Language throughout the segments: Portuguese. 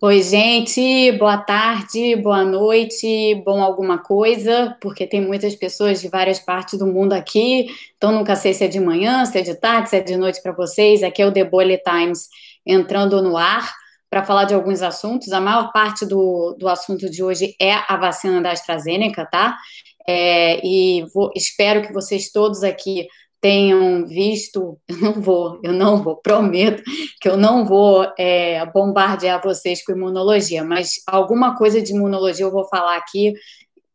Oi, gente, boa tarde, boa noite, bom alguma coisa, porque tem muitas pessoas de várias partes do mundo aqui, então nunca sei se é de manhã, se é de tarde, se é de noite para vocês. Aqui é o The Bullet Times entrando no ar para falar de alguns assuntos. A maior parte do, do assunto de hoje é a vacina da AstraZeneca, tá? É, e vou, espero que vocês todos aqui tenham visto, eu não vou, eu não vou, prometo que eu não vou é, bombardear vocês com imunologia, mas alguma coisa de imunologia eu vou falar aqui.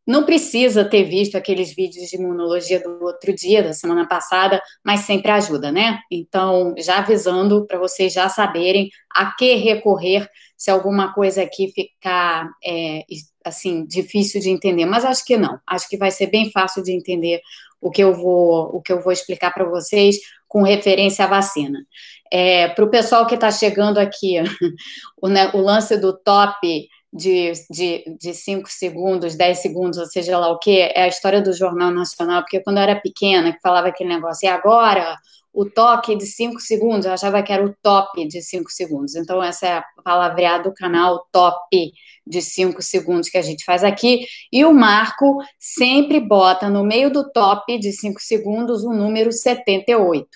Não precisa ter visto aqueles vídeos de imunologia do outro dia, da semana passada, mas sempre ajuda, né? Então, já avisando para vocês já saberem a que recorrer se alguma coisa aqui ficar é, assim difícil de entender, mas acho que não. Acho que vai ser bem fácil de entender o que eu vou, o que eu vou explicar para vocês com referência à vacina. É, para o pessoal que está chegando aqui, o, né, o, lance do top de, de, de 5 segundos, 10 segundos, ou seja lá o que, é a história do Jornal Nacional, porque quando eu era pequena, que falava aquele negócio, e agora o toque de 5 segundos, eu achava que era o top de 5 segundos. Então, essa é a palavreada do canal top de 5 segundos que a gente faz aqui. E o Marco sempre bota no meio do top de 5 segundos o número 78.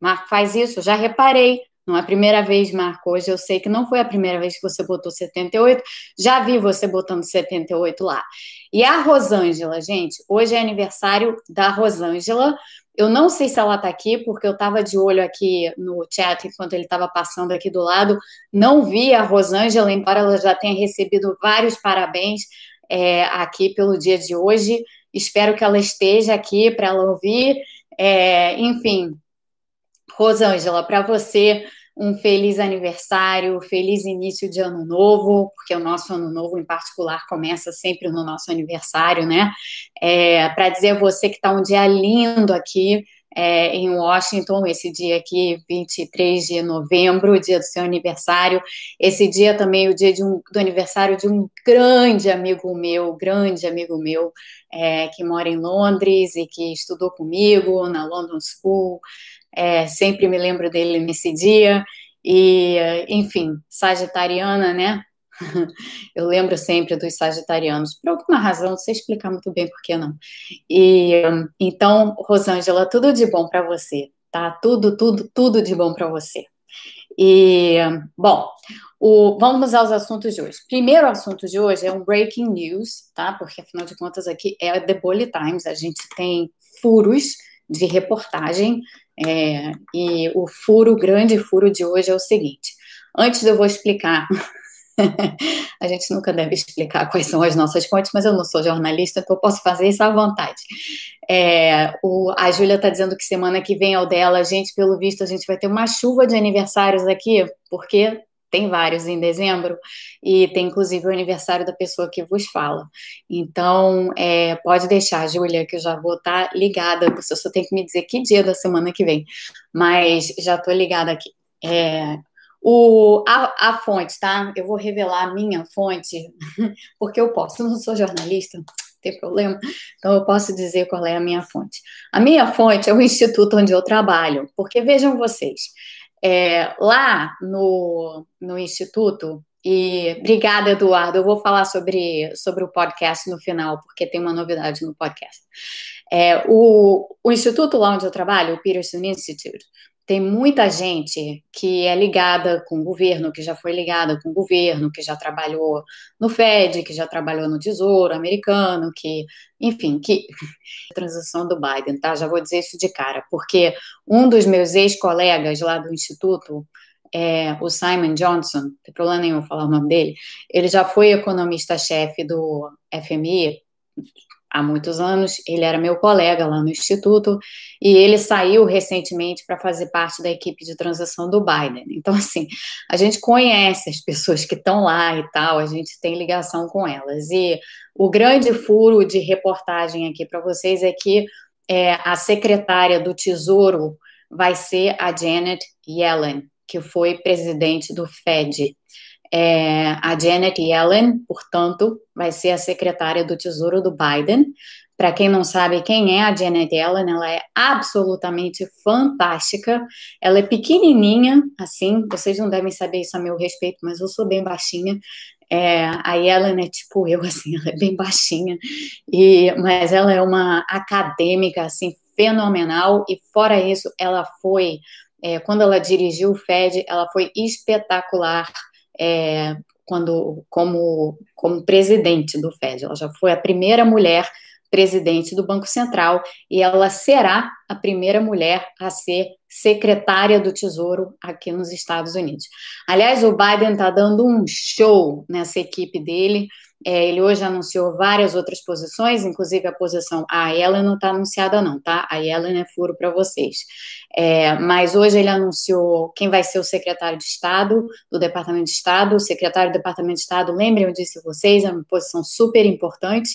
Marco faz isso, já reparei. Não é a primeira vez, Marco. Hoje eu sei que não foi a primeira vez que você botou 78. Já vi você botando 78 lá. E a Rosângela, gente, hoje é aniversário da Rosângela. Eu não sei se ela está aqui, porque eu estava de olho aqui no chat enquanto ele estava passando aqui do lado. Não vi a Rosângela, embora ela já tenha recebido vários parabéns é, aqui pelo dia de hoje. Espero que ela esteja aqui para ela ouvir. É, enfim, Rosângela, para você, um feliz aniversário, feliz início de ano novo, porque o nosso ano novo, em particular, começa sempre no nosso aniversário, né? É, Para dizer a você que está um dia lindo aqui é, em Washington, esse dia aqui, 23 de novembro, dia do seu aniversário. Esse dia também, o dia um, do aniversário de um grande amigo meu, grande amigo meu, é, que mora em Londres e que estudou comigo na London School é, sempre me lembro dele nesse dia, e, enfim, sagitariana, né? Eu lembro sempre dos sagitarianos, por alguma razão, não sei explicar muito bem por que não. E então, Rosângela, tudo de bom para você, tá? Tudo, tudo, tudo de bom para você. E, bom, o, vamos aos assuntos de hoje. Primeiro assunto de hoje é um breaking news, tá? Porque afinal de contas aqui é The Bully Times, a gente tem furos de reportagem é, e o furo, o grande furo de hoje é o seguinte: antes eu vou explicar. a gente nunca deve explicar quais são as nossas fontes, mas eu não sou jornalista, então eu posso fazer isso à vontade. É, o, a Júlia está dizendo que semana que vem é o dela. Gente, pelo visto, a gente vai ter uma chuva de aniversários aqui, porque tem vários em dezembro, e tem inclusive o aniversário da pessoa que vos fala. Então, é, pode deixar, Júlia, que eu já vou estar tá ligada, você só tem que me dizer que dia da semana que vem, mas já estou ligada aqui. É, o, a, a, fonte, tá? Eu vou revelar a minha fonte, porque eu posso, não sou jornalista, tem problema, então eu posso dizer qual é a minha fonte. A minha fonte é o instituto onde eu trabalho, porque vejam vocês, é, lá no, no Instituto, e obrigada, Eduardo. Eu vou falar sobre, sobre o podcast no final, porque tem uma novidade no podcast. É, o, o instituto lá onde eu trabalho, o Peterson Institute, tem muita gente que é ligada com o governo, que já foi ligada com o governo, que já trabalhou no Fed, que já trabalhou no Tesouro americano, que, enfim, que transição do Biden, tá? Já vou dizer isso de cara, porque um dos meus ex-colegas lá do instituto, é, o Simon Johnson, não tem problema nenhum falar o nome dele, ele já foi economista-chefe do FMI, há muitos anos, ele era meu colega lá no Instituto, e ele saiu recentemente para fazer parte da equipe de transição do Biden. Então, assim, a gente conhece as pessoas que estão lá e tal, a gente tem ligação com elas. E o grande furo de reportagem aqui para vocês é que é, a secretária do Tesouro vai ser a Janet Yellen, que foi presidente do Fed. É, a Janet Yellen, portanto, vai ser a secretária do Tesouro do Biden, Para quem não sabe quem é a Janet Yellen, ela é absolutamente fantástica. Ela é pequenininha, assim, vocês não devem saber isso a meu respeito, mas eu sou bem baixinha. É, a Yellen é tipo eu, assim, ela é bem baixinha, e, mas ela é uma acadêmica, assim, fenomenal, e fora isso, ela foi, é, quando ela dirigiu o FED, ela foi espetacular é, quando, como, como presidente do FED. Ela já foi a primeira mulher presidente do Banco Central e ela será a primeira mulher a ser secretária do Tesouro aqui nos Estados Unidos. Aliás, o Biden está dando um show nessa equipe dele. É, ele hoje anunciou várias outras posições, inclusive a posição. A Ellen não está anunciada, não, tá? A Ellen é furo para vocês. É, mas hoje ele anunciou quem vai ser o secretário de Estado do Departamento de Estado. O secretário do Departamento de Estado, lembrem, eu disse vocês, é uma posição super importante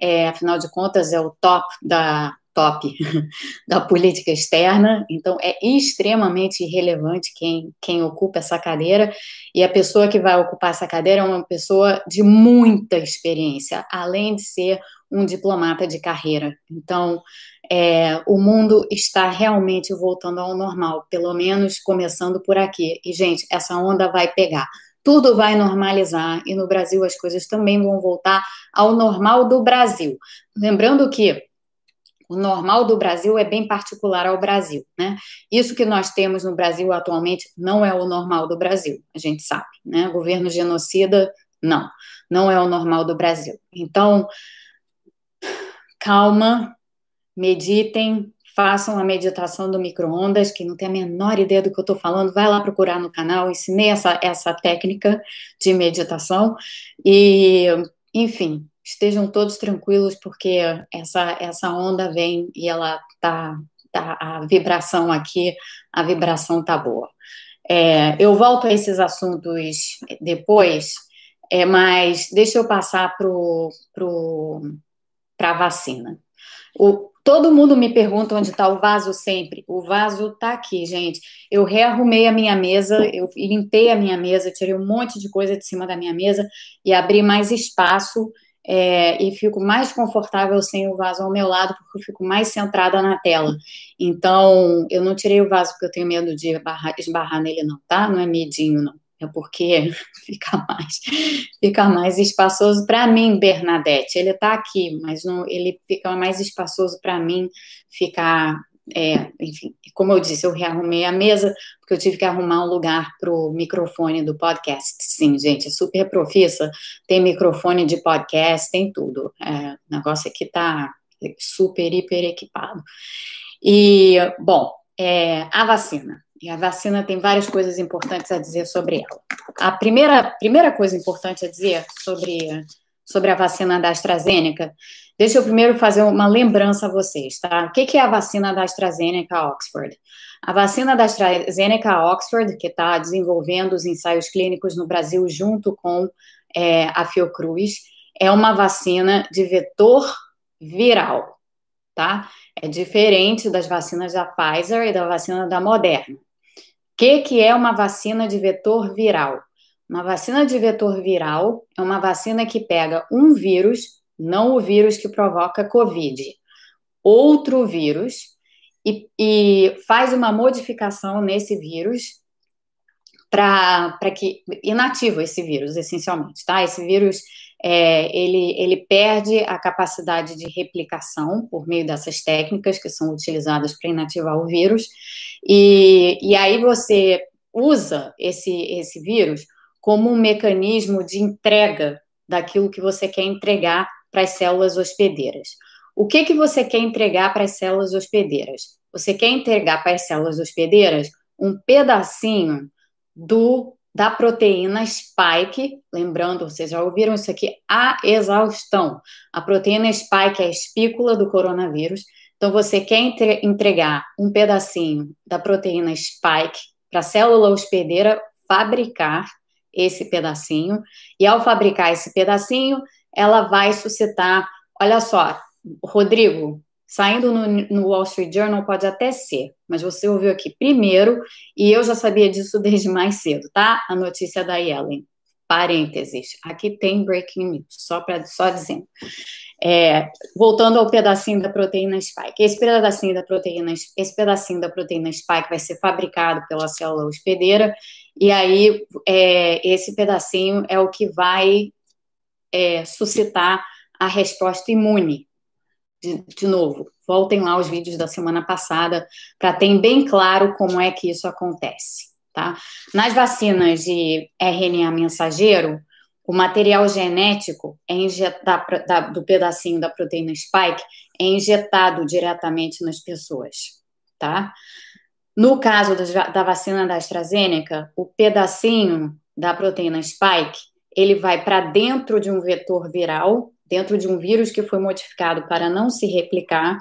é, afinal de contas, é o top da top da política externa, então é extremamente irrelevante quem, quem ocupa essa cadeira, e a pessoa que vai ocupar essa cadeira é uma pessoa de muita experiência, além de ser um diplomata de carreira. Então, é, o mundo está realmente voltando ao normal, pelo menos começando por aqui. E, gente, essa onda vai pegar tudo vai normalizar e no Brasil as coisas também vão voltar ao normal do Brasil. Lembrando que o normal do Brasil é bem particular ao Brasil, né? Isso que nós temos no Brasil atualmente não é o normal do Brasil, a gente sabe, né? Governo genocida, não, não é o normal do Brasil. Então, calma, meditem, façam a meditação do micro-ondas, que não tem a menor ideia do que eu estou falando, vai lá procurar no canal, ensinei essa, essa técnica de meditação, e, enfim, estejam todos tranquilos, porque essa, essa onda vem e ela tá, tá a vibração aqui, a vibração tá boa. É, eu volto a esses assuntos depois, é, mas deixa eu passar para pro, pro, a vacina. O, Todo mundo me pergunta onde está o vaso sempre. O vaso está aqui, gente. Eu rearrumei a minha mesa, eu limpei a minha mesa, tirei um monte de coisa de cima da minha mesa e abri mais espaço é, e fico mais confortável sem o vaso ao meu lado, porque eu fico mais centrada na tela. Então, eu não tirei o vaso porque eu tenho medo de esbarrar, nele, não, tá? Não é medinho, não é porque fica mais, fica mais espaçoso para mim, Bernadette. Ele está aqui, mas não, ele fica mais espaçoso para mim ficar. É, enfim, como eu disse, eu rearrumei a mesa porque eu tive que arrumar um lugar para o microfone do podcast. Sim, gente, é super profissa, tem microfone de podcast, tem tudo. É, o negócio aqui está super, hiper equipado. E, bom, é, a vacina. E a vacina tem várias coisas importantes a dizer sobre ela. A primeira, primeira coisa importante a dizer sobre, sobre a vacina da AstraZeneca, deixa eu primeiro fazer uma lembrança a vocês, tá? O que é a vacina da AstraZeneca Oxford? A vacina da AstraZeneca Oxford, que está desenvolvendo os ensaios clínicos no Brasil junto com é, a Fiocruz, é uma vacina de vetor viral, tá? É diferente das vacinas da Pfizer e da vacina da Moderna que, que é uma vacina de vetor viral? Uma vacina de vetor viral é uma vacina que pega um vírus, não o vírus que provoca Covid, outro vírus, e, e faz uma modificação nesse vírus para que inativa esse vírus, essencialmente, tá? Esse vírus é, ele, ele perde a capacidade de replicação por meio dessas técnicas que são utilizadas para inativar o vírus, e, e aí você usa esse, esse vírus como um mecanismo de entrega daquilo que você quer entregar para as células hospedeiras. O que, que você quer entregar para as células hospedeiras? Você quer entregar para as células hospedeiras um pedacinho do da proteína spike, lembrando, vocês já ouviram isso aqui, a exaustão. A proteína spike é a espícula do coronavírus. Então, você quer entregar um pedacinho da proteína spike para a célula hospedeira fabricar esse pedacinho, e ao fabricar esse pedacinho, ela vai suscitar. Olha só, Rodrigo, Saindo no, no, Wall Street Journal pode até ser, mas você ouviu aqui primeiro e eu já sabia disso desde mais cedo, tá? A notícia da Yellen. parênteses, aqui tem breaking news, só para só dizendo. É, voltando ao pedacinho da proteína spike. Esse pedacinho da proteína, esse pedacinho da proteína spike vai ser fabricado pela célula hospedeira, e aí é, esse pedacinho é o que vai é, suscitar a resposta imune. De, de novo, voltem lá os vídeos da semana passada para ter bem claro como é que isso acontece. Tá? Nas vacinas de RNA mensageiro, o material genético é da, do pedacinho da proteína spike é injetado diretamente nas pessoas, tá? No caso da vacina da AstraZeneca, o pedacinho da proteína spike, ele vai para dentro de um vetor viral, dentro de um vírus que foi modificado para não se replicar,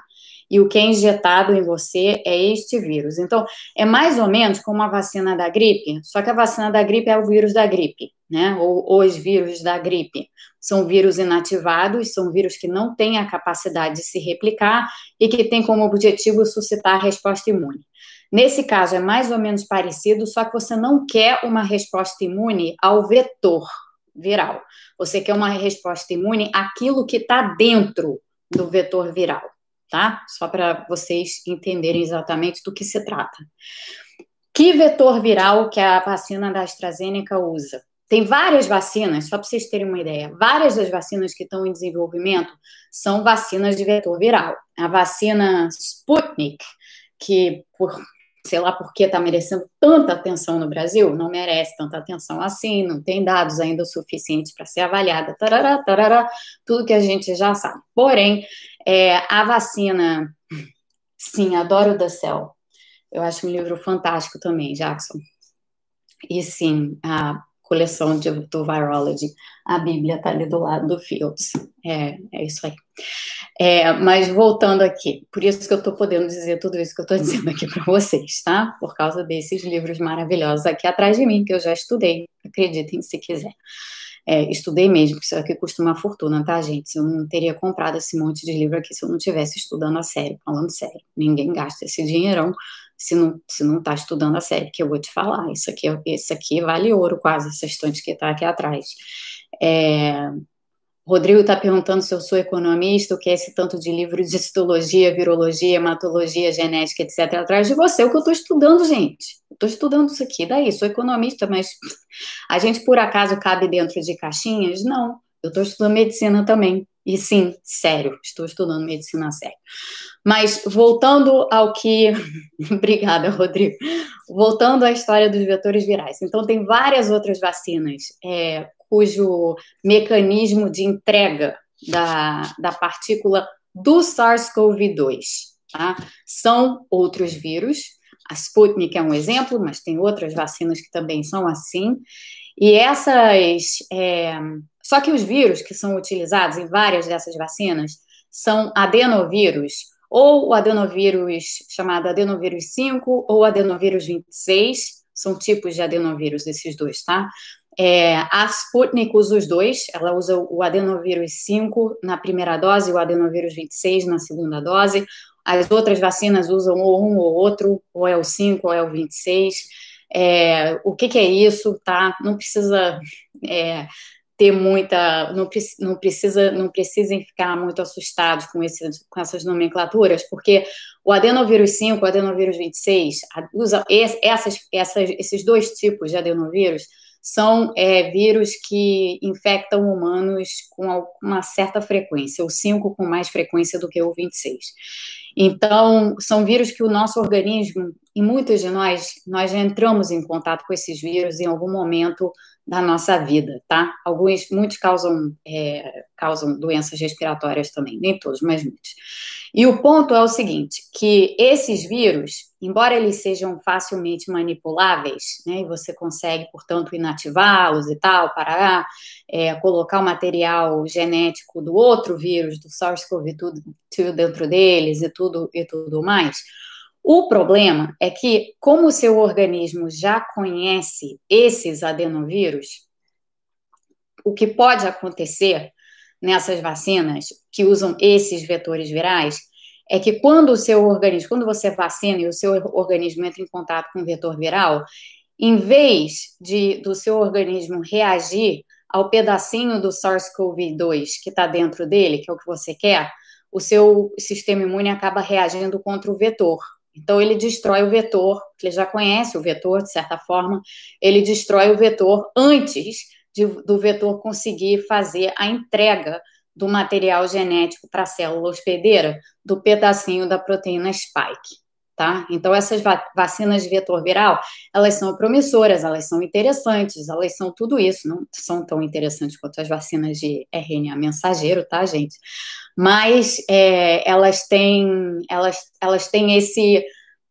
e o que é injetado em você é este vírus. Então, é mais ou menos como a vacina da gripe, só que a vacina da gripe é o vírus da gripe, né? Ou os vírus da gripe. São vírus inativados, são vírus que não têm a capacidade de se replicar e que têm como objetivo suscitar a resposta imune. Nesse caso, é mais ou menos parecido, só que você não quer uma resposta imune ao vetor viral. Você quer uma resposta imune àquilo que está dentro do vetor viral tá? Só para vocês entenderem exatamente do que se trata. Que vetor viral que a vacina da AstraZeneca usa? Tem várias vacinas, só para vocês terem uma ideia, várias das vacinas que estão em desenvolvimento são vacinas de vetor viral. A vacina Sputnik, que por sei lá por que está merecendo tanta atenção no Brasil, não merece tanta atenção assim, não tem dados ainda o suficiente para ser avaliada, tarará, tarará, tudo que a gente já sabe. Porém, é, a vacina, sim, adoro The Cell, eu acho um livro fantástico também, Jackson. E sim, a coleção de, do Virology. A Bíblia está ali do lado do Fields. É, é isso aí. É, mas voltando aqui, por isso que eu estou podendo dizer tudo isso que eu estou dizendo aqui para vocês, tá? Por causa desses livros maravilhosos aqui atrás de mim, que eu já estudei, acreditem se quiser. É, estudei mesmo, isso aqui custa uma fortuna, tá, gente? Eu não teria comprado esse monte de livro aqui se eu não tivesse estudando a sério, falando sério. Ninguém gasta esse dinheirão se não, se não tá estudando a série, que eu vou te falar, isso aqui, isso aqui vale ouro quase, essa estante que está aqui atrás. É, Rodrigo está perguntando se eu sou economista, o que é esse tanto de livro de histologia, virologia, hematologia, genética, etc. atrás de você, o que eu estou estudando, gente. Estou estudando isso aqui, daí, sou economista, mas a gente por acaso cabe dentro de caixinhas? Não, eu estou estudando medicina também. E sim, sério, estou estudando medicina sério. Mas voltando ao que. Obrigada, Rodrigo. Voltando à história dos vetores virais. Então, tem várias outras vacinas é, cujo mecanismo de entrega da, da partícula do SARS-CoV-2 tá? são outros vírus. A Sputnik é um exemplo, mas tem outras vacinas que também são assim. E essas. É, só que os vírus que são utilizados em várias dessas vacinas são adenovírus, ou o adenovírus chamado adenovírus 5 ou adenovírus 26, são tipos de adenovírus esses dois, tá? É, a Sputnik usa os dois, ela usa o adenovírus 5 na primeira dose e o adenovírus 26 na segunda dose. As outras vacinas usam ou um ou outro, ou é o 5 ou é o 26. É, o que, que, é isso, tá? Não precisa é, ter muita, não, não precisa, não precisem ficar muito assustados com, esse, com essas nomenclaturas, porque o adenovírus 5, o adenovírus 26, usa essas, essas, esses dois tipos de adenovírus são é, vírus que infectam humanos com uma certa frequência, o 5 com mais frequência do que o 26. Então, são vírus que o nosso organismo, e muitos de nós, nós já entramos em contato com esses vírus em algum momento da nossa vida, tá? Alguns, muitos causam, é, causam doenças respiratórias também, nem todos, mas muitos. E o ponto é o seguinte, que esses vírus, embora eles sejam facilmente manipuláveis, né, e você consegue, portanto, inativá-los e tal, para é, colocar o material genético do outro vírus, do SARS-CoV-2 dentro deles e tudo, e tudo mais, o problema é que, como o seu organismo já conhece esses adenovírus, o que pode acontecer nessas vacinas que usam esses vetores virais é que quando o seu organismo, quando você vacina e o seu organismo entra em contato com o vetor viral, em vez de do seu organismo reagir ao pedacinho do SARS-CoV-2 que está dentro dele, que é o que você quer, o seu sistema imune acaba reagindo contra o vetor. Então, ele destrói o vetor, ele já conhece o vetor, de certa forma, ele destrói o vetor antes de, do vetor conseguir fazer a entrega do material genético para a célula hospedeira do pedacinho da proteína spike tá? Então, essas vacinas de vetor viral, elas são promissoras, elas são interessantes, elas são tudo isso, não são tão interessantes quanto as vacinas de RNA mensageiro, tá, gente? Mas é, elas têm, elas, elas têm esse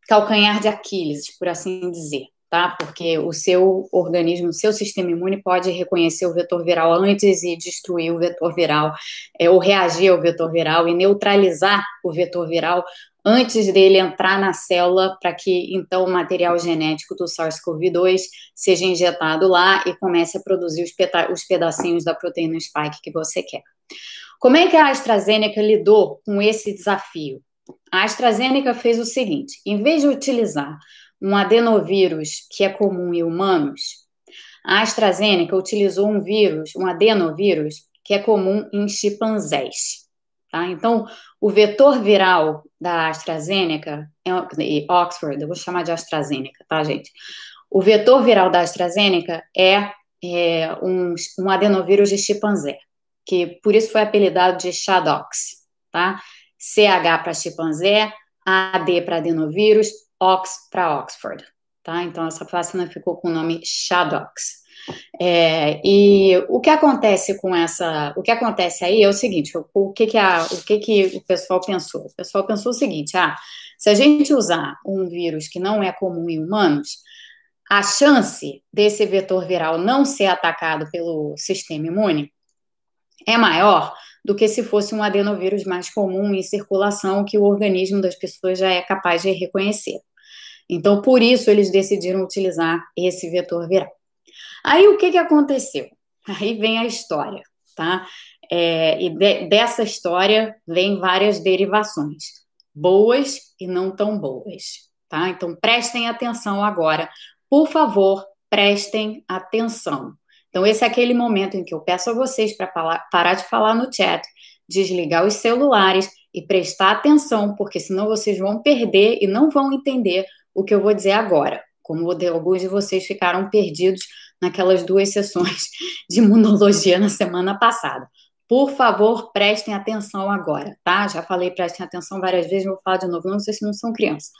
calcanhar de Aquiles, por assim dizer, tá? Porque o seu organismo, o seu sistema imune pode reconhecer o vetor viral antes e destruir o vetor viral, é, ou reagir ao vetor viral e neutralizar o vetor viral antes dele entrar na célula, para que então o material genético do SARS-CoV-2 seja injetado lá e comece a produzir os, os pedacinhos da proteína spike que você quer. Como é que a AstraZeneca lidou com esse desafio? A AstraZeneca fez o seguinte: em vez de utilizar um adenovírus que é comum em humanos, a AstraZeneca utilizou um vírus, um adenovírus, que é comum em chimpanzés. Tá? Então, o vetor viral da AstraZeneca, é, Oxford, eu vou chamar de AstraZeneca, tá, gente? O vetor viral da AstraZeneca é, é um, um, adenovírus de chimpanzé, que por isso foi apelidado de Shadox, tá? CH para chimpanzé, AD para adenovírus, Ox para Oxford, tá? Então, essa vacina ficou com o nome Shadox. É, e o que acontece com essa, o que acontece aí é o seguinte, o, o, que que a, o que que o pessoal pensou? O pessoal pensou o seguinte, ah, se a gente usar um vírus que não é comum em humanos, a chance desse vetor viral não ser atacado pelo sistema imune é maior do que se fosse um adenovírus mais comum em circulação que o organismo das pessoas já é capaz de reconhecer. Então, por isso, eles decidiram utilizar esse vetor viral. Aí o que, que aconteceu? Aí vem a história, tá? É, e de, dessa história vem várias derivações, boas e não tão boas, tá? Então prestem atenção agora, por favor, prestem atenção. Então, esse é aquele momento em que eu peço a vocês para parar de falar no chat, desligar os celulares e prestar atenção, porque senão vocês vão perder e não vão entender o que eu vou dizer agora, como alguns de vocês ficaram perdidos naquelas duas sessões de imunologia na semana passada. Por favor, prestem atenção agora, tá? Já falei, prestem atenção várias vezes, vou falar de novo, não sei se não são crianças.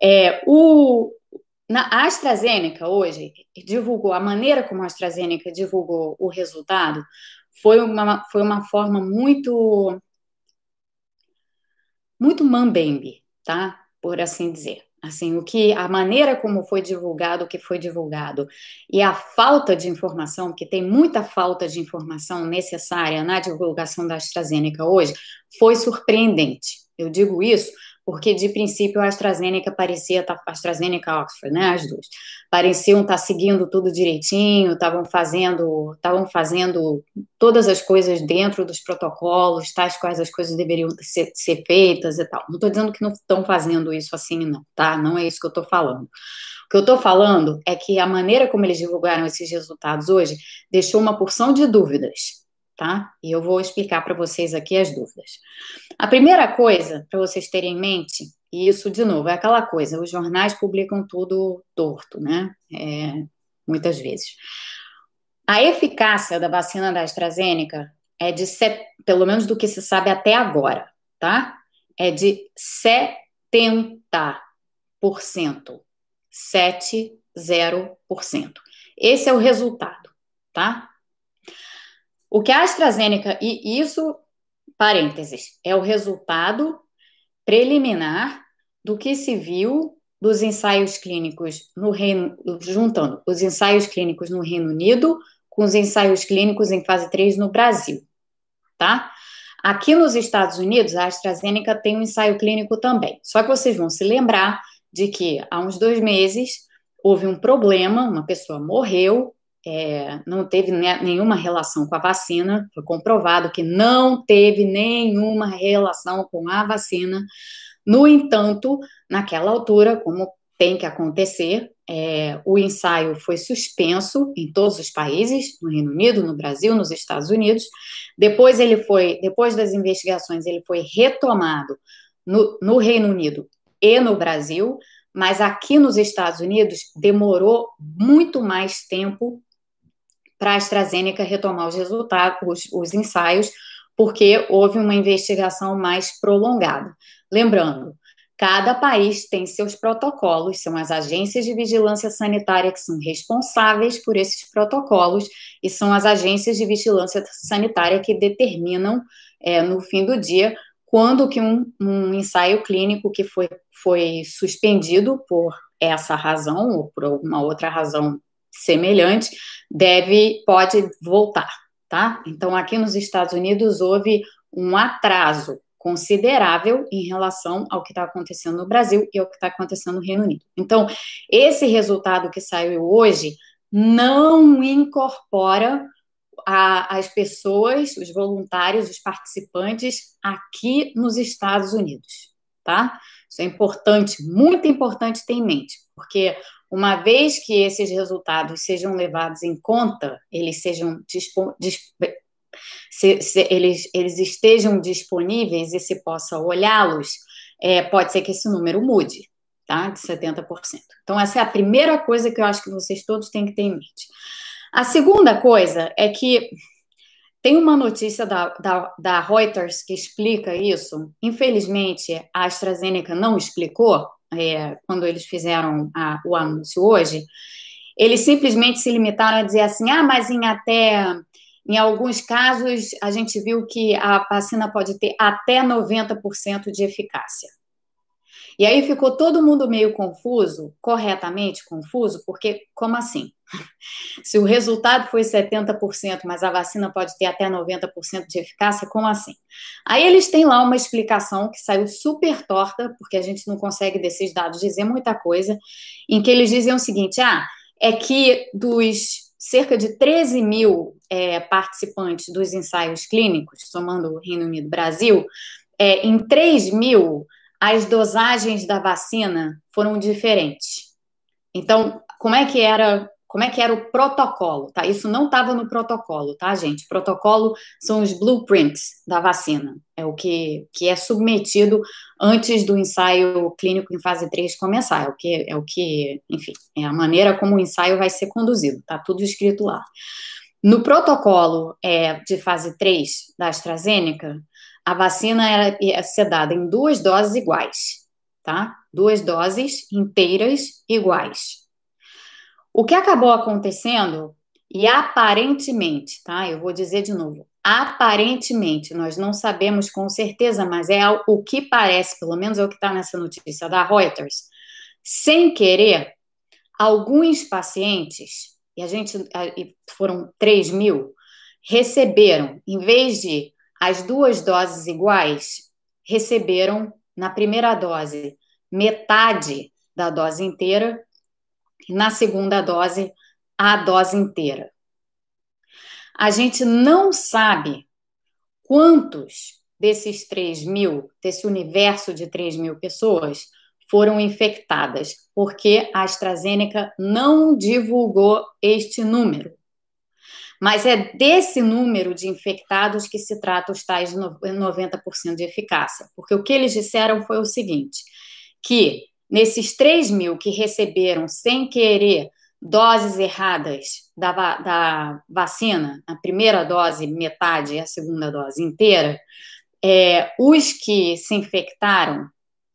É, o, na, a AstraZeneca hoje divulgou, a maneira como a AstraZeneca divulgou o resultado foi uma, foi uma forma muito, muito mambembe, tá? Por assim dizer. Assim, o que a maneira como foi divulgado, o que foi divulgado, e a falta de informação, que tem muita falta de informação necessária na divulgação da AstraZeneca hoje, foi surpreendente. Eu digo isso porque de princípio a AstraZeneca parecia, tá, AstraZeneca Oxford, né, as duas, pareciam estar tá seguindo tudo direitinho, estavam fazendo, estavam fazendo todas as coisas dentro dos protocolos, tais quais as coisas deveriam ser, ser feitas e tal. Não estou dizendo que não estão fazendo isso assim, não, tá? Não é isso que eu estou falando. O que eu estou falando é que a maneira como eles divulgaram esses resultados hoje deixou uma porção de dúvidas tá? E eu vou explicar para vocês aqui as dúvidas. A primeira coisa, para vocês terem em mente, e isso, de novo, é aquela coisa, os jornais publicam tudo torto, né? É, muitas vezes. A eficácia da vacina da AstraZeneca é de, pelo menos do que se sabe até agora, tá? É de 70%. 70%. Esse é o resultado, tá? O que a AstraZeneca, e isso, parênteses, é o resultado preliminar do que se viu dos ensaios clínicos no Reino, juntando os ensaios clínicos no Reino Unido com os ensaios clínicos em fase 3 no Brasil, tá? Aqui nos Estados Unidos, a AstraZeneca tem um ensaio clínico também. Só que vocês vão se lembrar de que há uns dois meses houve um problema, uma pessoa morreu é, não teve nenhuma relação com a vacina, foi comprovado que não teve nenhuma relação com a vacina. No entanto, naquela altura, como tem que acontecer. É, o ensaio foi suspenso em todos os países, no Reino Unido, no Brasil, nos Estados Unidos. Depois ele foi, depois das investigações, ele foi retomado no, no Reino Unido e no Brasil, mas aqui nos Estados Unidos demorou muito mais tempo para a AstraZeneca retomar os resultados, os, os ensaios, porque houve uma investigação mais prolongada. Lembrando, Cada país tem seus protocolos, são as agências de vigilância sanitária que são responsáveis por esses protocolos e são as agências de vigilância sanitária que determinam, é, no fim do dia, quando que um, um ensaio clínico que foi, foi suspendido por essa razão ou por alguma outra razão semelhante deve pode voltar, tá? Então aqui nos Estados Unidos houve um atraso considerável em relação ao que está acontecendo no Brasil e ao que está acontecendo no Reino Unido. Então, esse resultado que saiu hoje não incorpora a, as pessoas, os voluntários, os participantes aqui nos Estados Unidos, tá? Isso é importante, muito importante ter em mente, porque uma vez que esses resultados sejam levados em conta, eles sejam se, se eles, eles estejam disponíveis e se possa olhá-los, é, pode ser que esse número mude, tá? De 70%. Então, essa é a primeira coisa que eu acho que vocês todos têm que ter em mente. A segunda coisa é que tem uma notícia da, da, da Reuters que explica isso. Infelizmente, a AstraZeneca não explicou é, quando eles fizeram a, o anúncio hoje. Eles simplesmente se limitaram a dizer assim: ah, mas em até em alguns casos, a gente viu que a vacina pode ter até 90% de eficácia. E aí ficou todo mundo meio confuso, corretamente confuso, porque como assim? Se o resultado foi 70%, mas a vacina pode ter até 90% de eficácia, como assim? Aí eles têm lá uma explicação que saiu super torta, porque a gente não consegue desses dados dizer muita coisa, em que eles dizem o seguinte: ah, é que dos cerca de 13 mil é, participantes dos ensaios clínicos, somando o Reino Unido e Brasil, é, em 3 mil, as dosagens da vacina foram diferentes. Então, como é que era como é que era o protocolo, tá? Isso não estava no protocolo, tá, gente? Protocolo são os blueprints da vacina, é o que, que é submetido antes do ensaio clínico em fase 3 começar, é o que, é o que, enfim, é a maneira como o ensaio vai ser conduzido, tá tudo escrito lá. No protocolo é, de fase 3 da AstraZeneca, a vacina era, ia ser dada em duas doses iguais, tá? Duas doses inteiras iguais. O que acabou acontecendo, e aparentemente, tá? Eu vou dizer de novo, aparentemente, nós não sabemos com certeza, mas é o que parece, pelo menos é o que está nessa notícia da Reuters, sem querer, alguns pacientes, e a gente foram 3 mil, receberam, em vez de as duas doses iguais, receberam na primeira dose metade da dose inteira na segunda dose, a dose inteira. A gente não sabe quantos desses 3 mil, desse universo de 3 mil pessoas, foram infectadas, porque a AstraZeneca não divulgou este número. Mas é desse número de infectados que se trata os tais 90% de eficácia. Porque o que eles disseram foi o seguinte: que nesses 3 mil que receberam sem querer doses erradas da, da vacina, a primeira dose metade e a segunda dose inteira, é, os que se infectaram,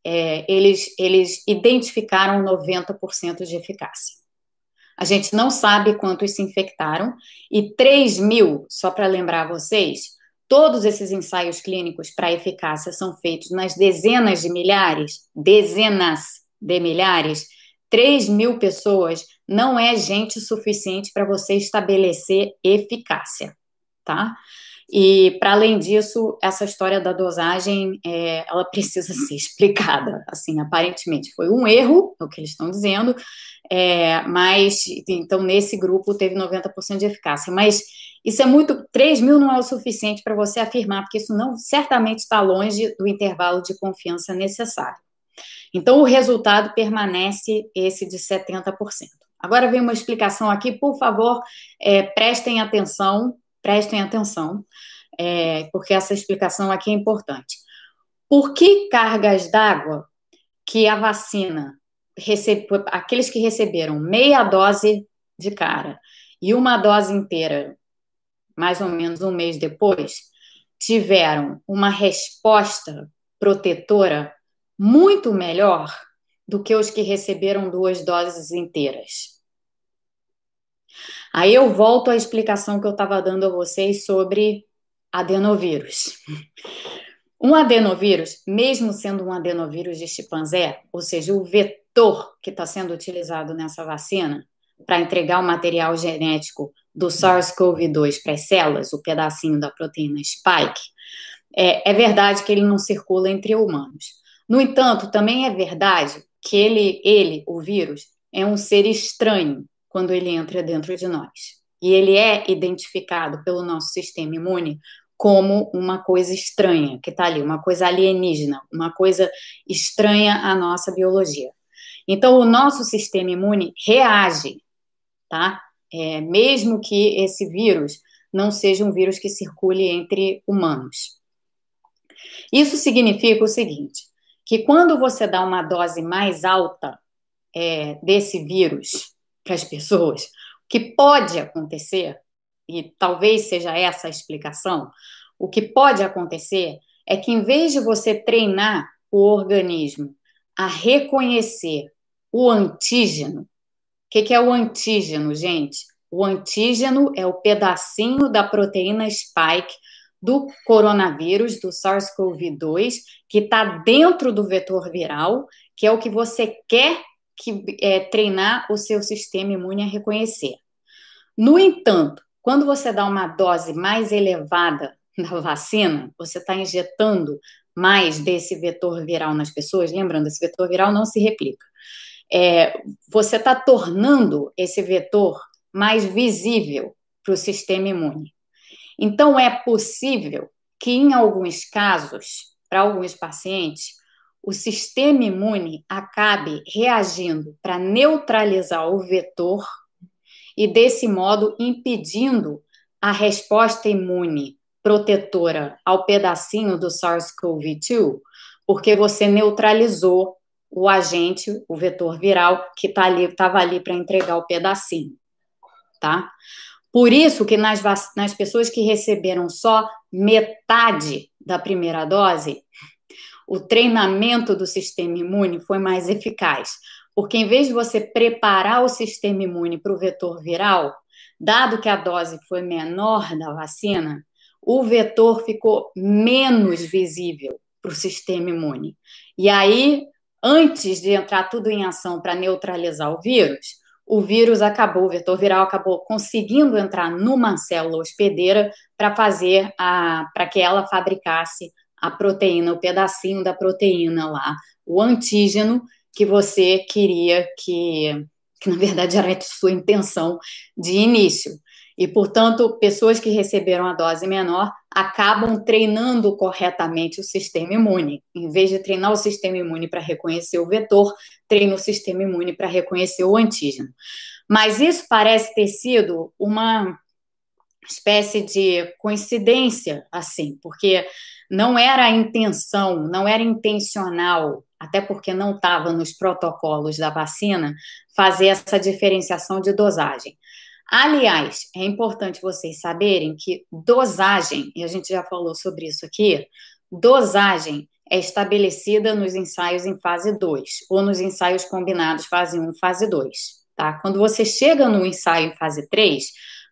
é, eles, eles identificaram 90% de eficácia. A gente não sabe quantos se infectaram, e 3 mil, só para lembrar vocês, Todos esses ensaios clínicos para eficácia são feitos nas dezenas de milhares, dezenas de milhares, 3 mil pessoas não é gente suficiente para você estabelecer eficácia, tá? E, para além disso, essa história da dosagem, é, ela precisa ser explicada. Assim, aparentemente foi um erro, é o que eles estão dizendo, é, mas, então, nesse grupo teve 90% de eficácia. Mas isso é muito, 3 mil não é o suficiente para você afirmar, porque isso não certamente está longe do intervalo de confiança necessário. Então, o resultado permanece esse de 70%. Agora vem uma explicação aqui, por favor, é, prestem atenção, prestem atenção, é, porque essa explicação aqui é importante. Por que cargas d'água que a vacina, recebe, aqueles que receberam meia dose de cara e uma dose inteira, mais ou menos um mês depois, tiveram uma resposta protetora muito melhor do que os que receberam duas doses inteiras. Aí eu volto à explicação que eu estava dando a vocês sobre adenovírus. Um adenovírus, mesmo sendo um adenovírus de chimpanzé, ou seja, o vetor que está sendo utilizado nessa vacina para entregar o material genético do SARS-CoV-2 para as células, o pedacinho da proteína spike, é, é verdade que ele não circula entre humanos. No entanto, também é verdade que ele, ele, o vírus, é um ser estranho quando ele entra dentro de nós. E ele é identificado pelo nosso sistema imune como uma coisa estranha que está ali, uma coisa alienígena, uma coisa estranha à nossa biologia. Então, o nosso sistema imune reage, tá? É, mesmo que esse vírus não seja um vírus que circule entre humanos. Isso significa o seguinte: que quando você dá uma dose mais alta é, desse vírus para as pessoas, o que pode acontecer, e talvez seja essa a explicação, o que pode acontecer é que em vez de você treinar o organismo a reconhecer o antígeno, o que, que é o antígeno, gente? O antígeno é o pedacinho da proteína spike do coronavírus, do SARS-CoV-2, que está dentro do vetor viral, que é o que você quer que, é, treinar o seu sistema imune a reconhecer. No entanto, quando você dá uma dose mais elevada da vacina, você está injetando mais desse vetor viral nas pessoas, lembrando, esse vetor viral não se replica. É, você está tornando esse vetor mais visível para o sistema imune. Então, é possível que, em alguns casos, para alguns pacientes, o sistema imune acabe reagindo para neutralizar o vetor e, desse modo, impedindo a resposta imune protetora ao pedacinho do SARS-CoV-2, porque você neutralizou o agente, o vetor viral, que tá ali, estava ali para entregar o pedacinho, tá? Por isso que nas, nas pessoas que receberam só metade da primeira dose, o treinamento do sistema imune foi mais eficaz. Porque em vez de você preparar o sistema imune para o vetor viral, dado que a dose foi menor da vacina, o vetor ficou menos visível para o sistema imune. E aí, antes de entrar tudo em ação para neutralizar o vírus, o vírus acabou, o vetor viral acabou conseguindo entrar numa célula hospedeira para fazer a, para que ela fabricasse a proteína, o pedacinho da proteína lá, o antígeno que você queria que, que na verdade era a sua intenção de início. E, portanto, pessoas que receberam a dose menor acabam treinando corretamente o sistema imune. Em vez de treinar o sistema imune para reconhecer o vetor, treina o sistema imune para reconhecer o antígeno. Mas isso parece ter sido uma espécie de coincidência, assim, porque não era a intenção, não era intencional, até porque não estava nos protocolos da vacina, fazer essa diferenciação de dosagem. Aliás, é importante vocês saberem que dosagem, e a gente já falou sobre isso aqui, dosagem é estabelecida nos ensaios em fase 2, ou nos ensaios combinados fase 1 fase 2, tá? Quando você chega no ensaio em fase 3,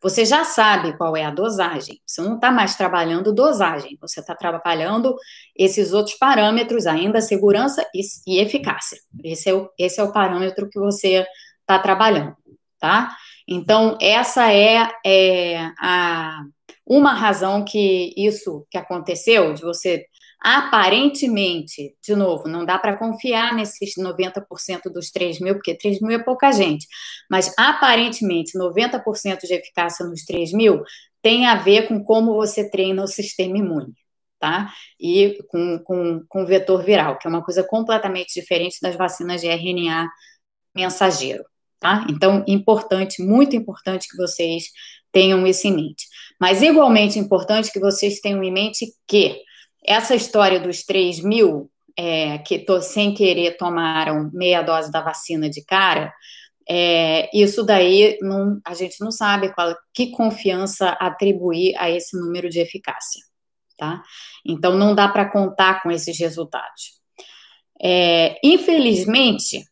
você já sabe qual é a dosagem. Você não está mais trabalhando dosagem, você está trabalhando esses outros parâmetros, ainda segurança e, e eficácia. Esse é, o, esse é o parâmetro que você está trabalhando, tá? Então, essa é, é a, uma razão que isso que aconteceu, de você aparentemente, de novo, não dá para confiar nesses 90% dos 3 mil, porque 3 mil é pouca gente, mas aparentemente 90% de eficácia nos 3 mil tem a ver com como você treina o sistema imune, tá? E com, com, com vetor viral, que é uma coisa completamente diferente das vacinas de RNA mensageiro, tá? Então, importante, muito importante que vocês tenham isso em mente. Mas igualmente importante que vocês tenham em mente que essa história dos 3 mil é, que tô, sem querer tomaram meia dose da vacina de cara, é, isso daí não, a gente não sabe qual, que confiança atribuir a esse número de eficácia, tá? Então não dá para contar com esses resultados. É, infelizmente,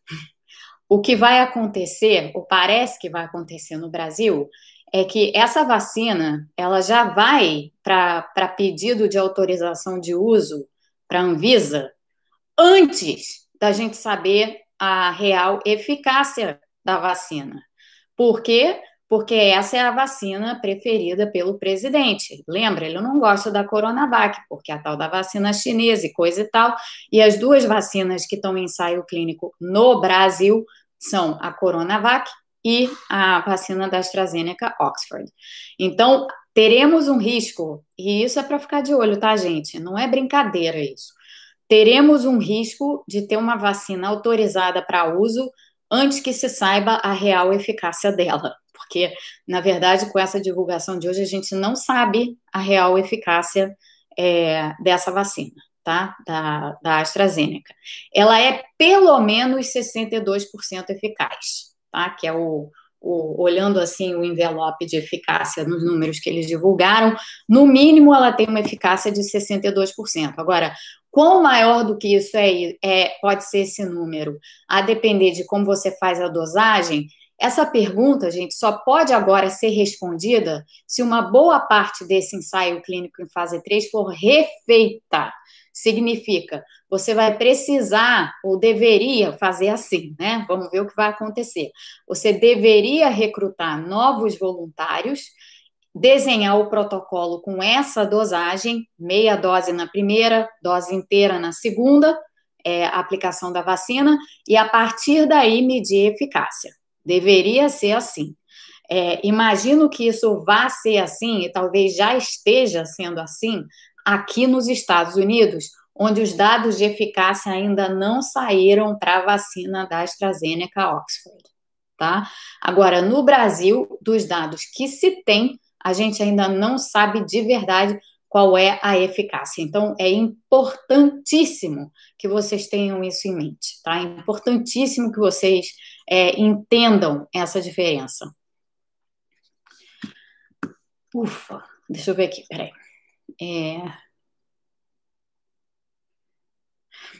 o que vai acontecer, ou parece que vai acontecer no Brasil, é que essa vacina ela já vai para pedido de autorização de uso para a Anvisa antes da gente saber a real eficácia da vacina. Por quê? Porque essa é a vacina preferida pelo presidente. Lembra, ele não gosta da Coronavac, porque a tal da vacina chinesa e coisa e tal. E as duas vacinas que estão em ensaio clínico no Brasil são a Coronavac e a vacina da AstraZeneca Oxford. Então, teremos um risco, e isso é para ficar de olho, tá, gente? Não é brincadeira isso. Teremos um risco de ter uma vacina autorizada para uso antes que se saiba a real eficácia dela. Porque, na verdade, com essa divulgação de hoje, a gente não sabe a real eficácia é, dessa vacina, tá? Da, da AstraZeneca. Ela é pelo menos 62% eficaz, tá? Que é o, o, olhando assim o envelope de eficácia nos números que eles divulgaram, no mínimo ela tem uma eficácia de 62%. Agora, Quão maior do que isso é, é, pode ser esse número, a depender de como você faz a dosagem? Essa pergunta, gente, só pode agora ser respondida se uma boa parte desse ensaio clínico em fase 3 for refeita. Significa, você vai precisar ou deveria fazer assim, né? Vamos ver o que vai acontecer. Você deveria recrutar novos voluntários desenhar o protocolo com essa dosagem, meia dose na primeira, dose inteira na segunda, é, aplicação da vacina, e a partir daí medir eficácia. Deveria ser assim. É, imagino que isso vá ser assim, e talvez já esteja sendo assim, aqui nos Estados Unidos, onde os dados de eficácia ainda não saíram para a vacina da AstraZeneca Oxford. Tá? Agora, no Brasil, dos dados que se tem, a gente ainda não sabe de verdade qual é a eficácia. Então, é importantíssimo que vocês tenham isso em mente, tá? É importantíssimo que vocês é, entendam essa diferença. Ufa, deixa eu ver aqui, peraí. É...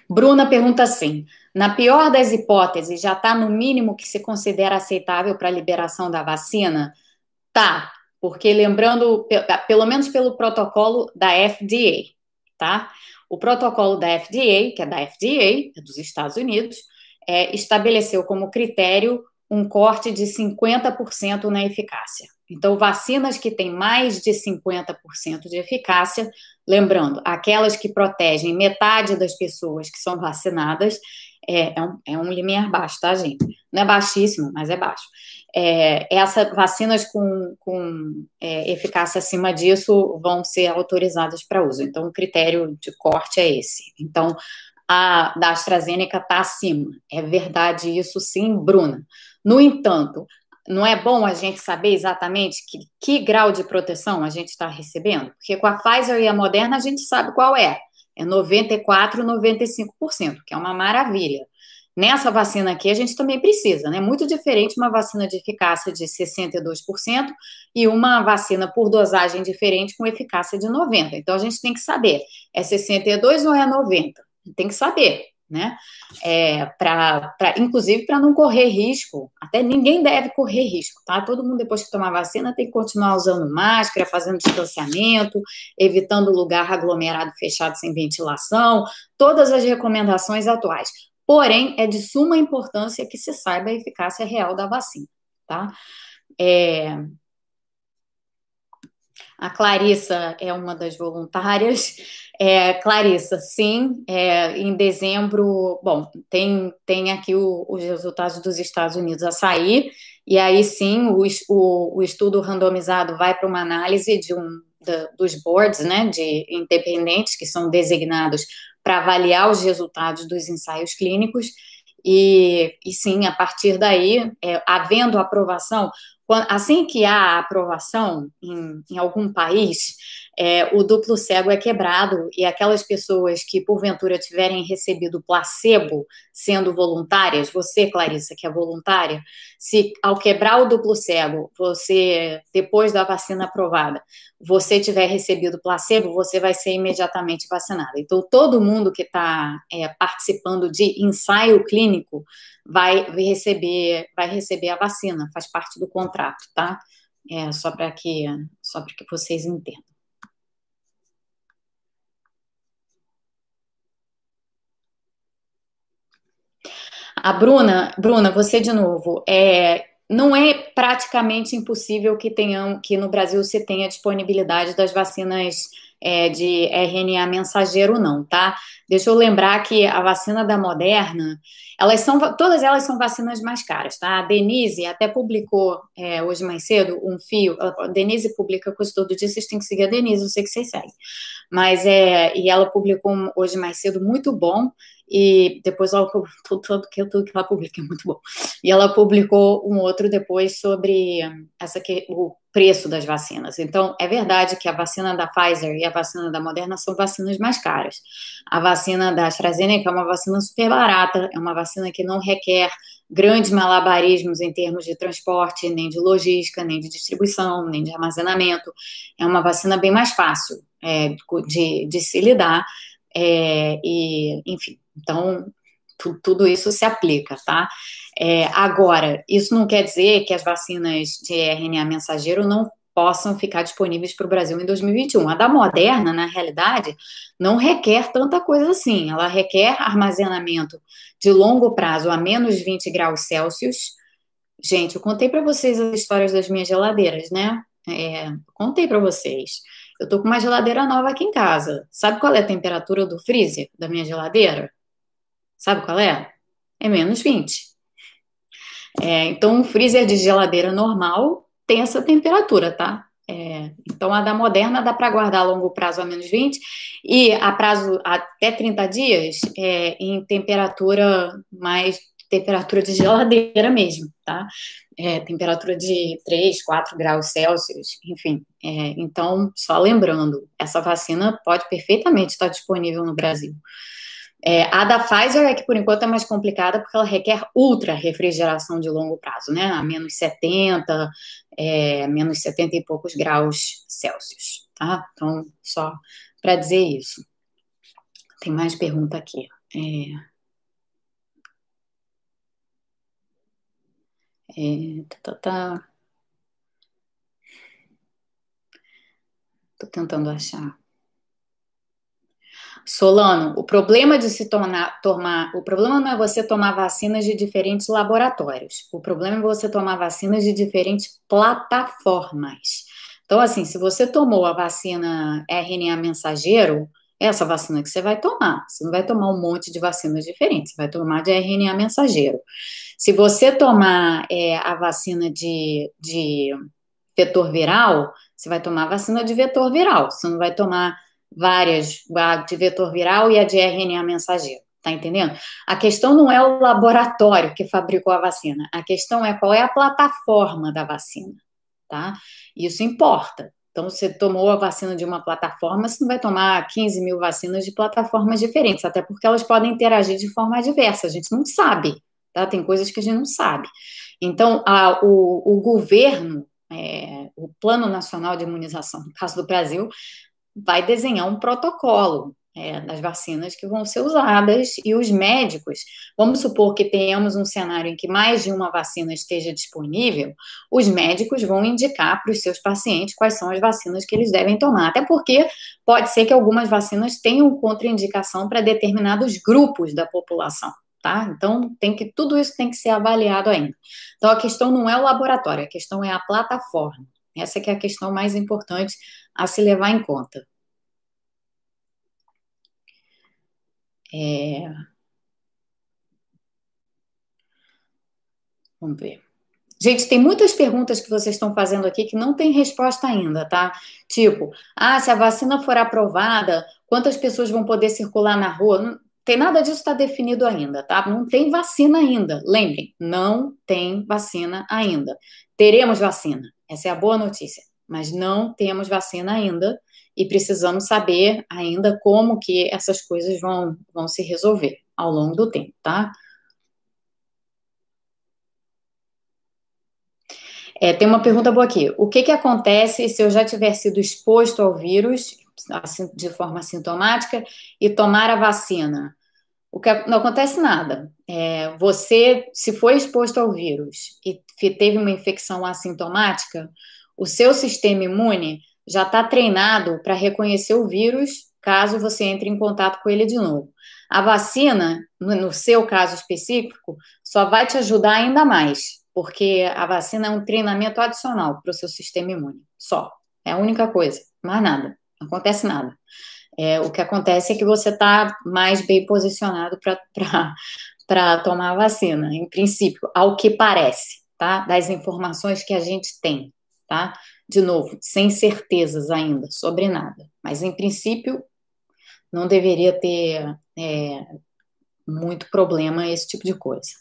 Bruna pergunta assim: na pior das hipóteses, já está no mínimo que se considera aceitável para a liberação da vacina? Tá, porque lembrando, pelo menos pelo protocolo da FDA, tá? O protocolo da FDA, que é da FDA, é dos Estados Unidos, é, estabeleceu como critério um corte de 50% na eficácia. Então, vacinas que têm mais de 50% de eficácia, lembrando, aquelas que protegem metade das pessoas que são vacinadas, é, é, um, é um limiar baixo, tá, gente? Não é baixíssimo, mas é baixo é, essas vacinas com, com é, eficácia acima disso vão ser autorizadas para uso. Então, o critério de corte é esse. Então, a da AstraZeneca está acima. É verdade isso, sim, Bruna. No entanto, não é bom a gente saber exatamente que, que grau de proteção a gente está recebendo? Porque com a Pfizer e a Moderna a gente sabe qual é. É 94, 95%, que é uma maravilha. Nessa vacina aqui, a gente também precisa, né? Muito diferente uma vacina de eficácia de 62% e uma vacina por dosagem diferente com eficácia de 90%. Então, a gente tem que saber, é 62 ou é 90? Tem que saber, né? É, pra, pra, inclusive, para não correr risco, até ninguém deve correr risco, tá? Todo mundo, depois que tomar vacina, tem que continuar usando máscara, fazendo distanciamento, evitando lugar aglomerado fechado sem ventilação, todas as recomendações atuais. Porém, é de suma importância que se saiba a eficácia real da vacina, tá? É... A Clarissa é uma das voluntárias. É, Clarissa, sim, é, em dezembro, bom, tem, tem aqui o, os resultados dos Estados Unidos a sair, e aí sim o, o, o estudo randomizado vai para uma análise de um da, dos boards, né, de independentes que são designados para avaliar os resultados dos ensaios clínicos, e, e sim, a partir daí, é, havendo aprovação, assim que há aprovação em, em algum país, é, o duplo cego é quebrado e aquelas pessoas que porventura tiverem recebido placebo sendo voluntárias, você, Clarissa, que é voluntária, se ao quebrar o duplo cego, você, depois da vacina aprovada, você tiver recebido placebo, você vai ser imediatamente vacinada. Então, todo mundo que está é, participando de ensaio clínico vai receber, vai receber a vacina, faz parte do contrato, tá? É, só para que, só para que vocês entendam. A Bruna, Bruna, você de novo, é, não é praticamente impossível que tenham, que no Brasil se tenha disponibilidade das vacinas é, de RNA mensageiro, não, tá? Deixa eu lembrar que a vacina da Moderna, elas são, todas elas são vacinas mais caras, tá? A Denise até publicou é, hoje mais cedo um fio, a Denise publica coisa todo dia, vocês têm que seguir a Denise, eu sei que vocês seguem. Mas é, e ela publicou hoje mais cedo muito bom, e depois ela tudo, tudo, que ela publica é muito bom. E ela publicou um outro depois sobre essa que, o preço das vacinas. Então, é verdade que a vacina da Pfizer e a vacina da Moderna são vacinas mais caras. A vacina da AstraZeneca é uma vacina super barata, é uma vacina que não requer grandes malabarismos em termos de transporte, nem de logística, nem de distribuição, nem de armazenamento. É uma vacina bem mais fácil é, de, de se lidar. É, e, enfim, então, tu, tudo isso se aplica, tá? É, agora, isso não quer dizer que as vacinas de RNA mensageiro não possam ficar disponíveis para o Brasil em 2021. A da Moderna, na realidade, não requer tanta coisa assim. Ela requer armazenamento de longo prazo a menos 20 graus Celsius. Gente, eu contei para vocês as histórias das minhas geladeiras, né? É, contei para vocês. Eu tô com uma geladeira nova aqui em casa. Sabe qual é a temperatura do freezer da minha geladeira? Sabe qual é? É menos 20. É, então, um freezer de geladeira normal tem essa temperatura, tá? É, então, a da Moderna dá para guardar a longo prazo a menos 20 e a prazo até 30 dias é, em temperatura mais temperatura de geladeira mesmo, tá? É, temperatura de 3, 4 graus Celsius, enfim. É, então, só lembrando, essa vacina pode perfeitamente estar disponível no Brasil. É, a da Pfizer é que por enquanto é mais complicada porque ela requer ultra refrigeração de longo prazo, né? A menos 70, é, menos 70 e poucos graus Celsius, tá? Então, só para dizer isso. Tem mais pergunta aqui. É... É, tá, tá, tá. Tô tentando achar. Solano, o problema de se tornar, tomar, o problema não é você tomar vacinas de diferentes laboratórios. O problema é você tomar vacinas de diferentes plataformas. Então, assim, se você tomou a vacina RNA mensageiro, é essa vacina que você vai tomar. Você não vai tomar um monte de vacinas diferentes, você vai tomar de RNA mensageiro. Se você tomar é, a vacina de, de vetor viral, você vai tomar vacina de vetor viral. Você não vai tomar várias, a de vetor viral e a de RNA mensageiro. Tá entendendo? A questão não é o laboratório que fabricou a vacina, a questão é qual é a plataforma da vacina, tá? Isso importa. Então, você tomou a vacina de uma plataforma, você não vai tomar 15 mil vacinas de plataformas diferentes, até porque elas podem interagir de forma diversa, a gente não sabe, tá? Tem coisas que a gente não sabe. Então, a, o, o governo, é, o Plano Nacional de Imunização, no caso do Brasil, vai desenhar um protocolo é, das vacinas que vão ser usadas e os médicos, vamos supor que tenhamos um cenário em que mais de uma vacina esteja disponível, os médicos vão indicar para os seus pacientes quais são as vacinas que eles devem tomar, até porque pode ser que algumas vacinas tenham contraindicação para determinados grupos da população. Tá? Então, tem que tudo isso tem que ser avaliado ainda. Então, a questão não é o laboratório, a questão é a plataforma. Essa é a questão mais importante a se levar em conta. É... Vamos ver. Gente, tem muitas perguntas que vocês estão fazendo aqui que não tem resposta ainda, tá? Tipo, ah, se a vacina for aprovada, quantas pessoas vão poder circular na rua? Não tem nada disso está definido ainda, tá? Não tem vacina ainda. Lembrem, não tem vacina ainda. Teremos vacina. Essa é a boa notícia. Mas não temos vacina ainda e precisamos saber ainda como que essas coisas vão, vão se resolver ao longo do tempo, tá? É, tem uma pergunta boa aqui. O que, que acontece se eu já tiver sido exposto ao vírus assim, de forma sintomática e tomar a vacina? O que não acontece nada. É, você, se foi exposto ao vírus e teve uma infecção assintomática, o seu sistema imune já está treinado para reconhecer o vírus caso você entre em contato com ele de novo. A vacina, no, no seu caso específico, só vai te ajudar ainda mais porque a vacina é um treinamento adicional para o seu sistema imune, só. É a única coisa, mais nada, não acontece nada. É, o que acontece é que você está mais bem posicionado para tomar a vacina, em princípio, ao que parece, tá? Das informações que a gente tem, tá? De novo, sem certezas ainda sobre nada, mas em princípio não deveria ter é, muito problema esse tipo de coisa.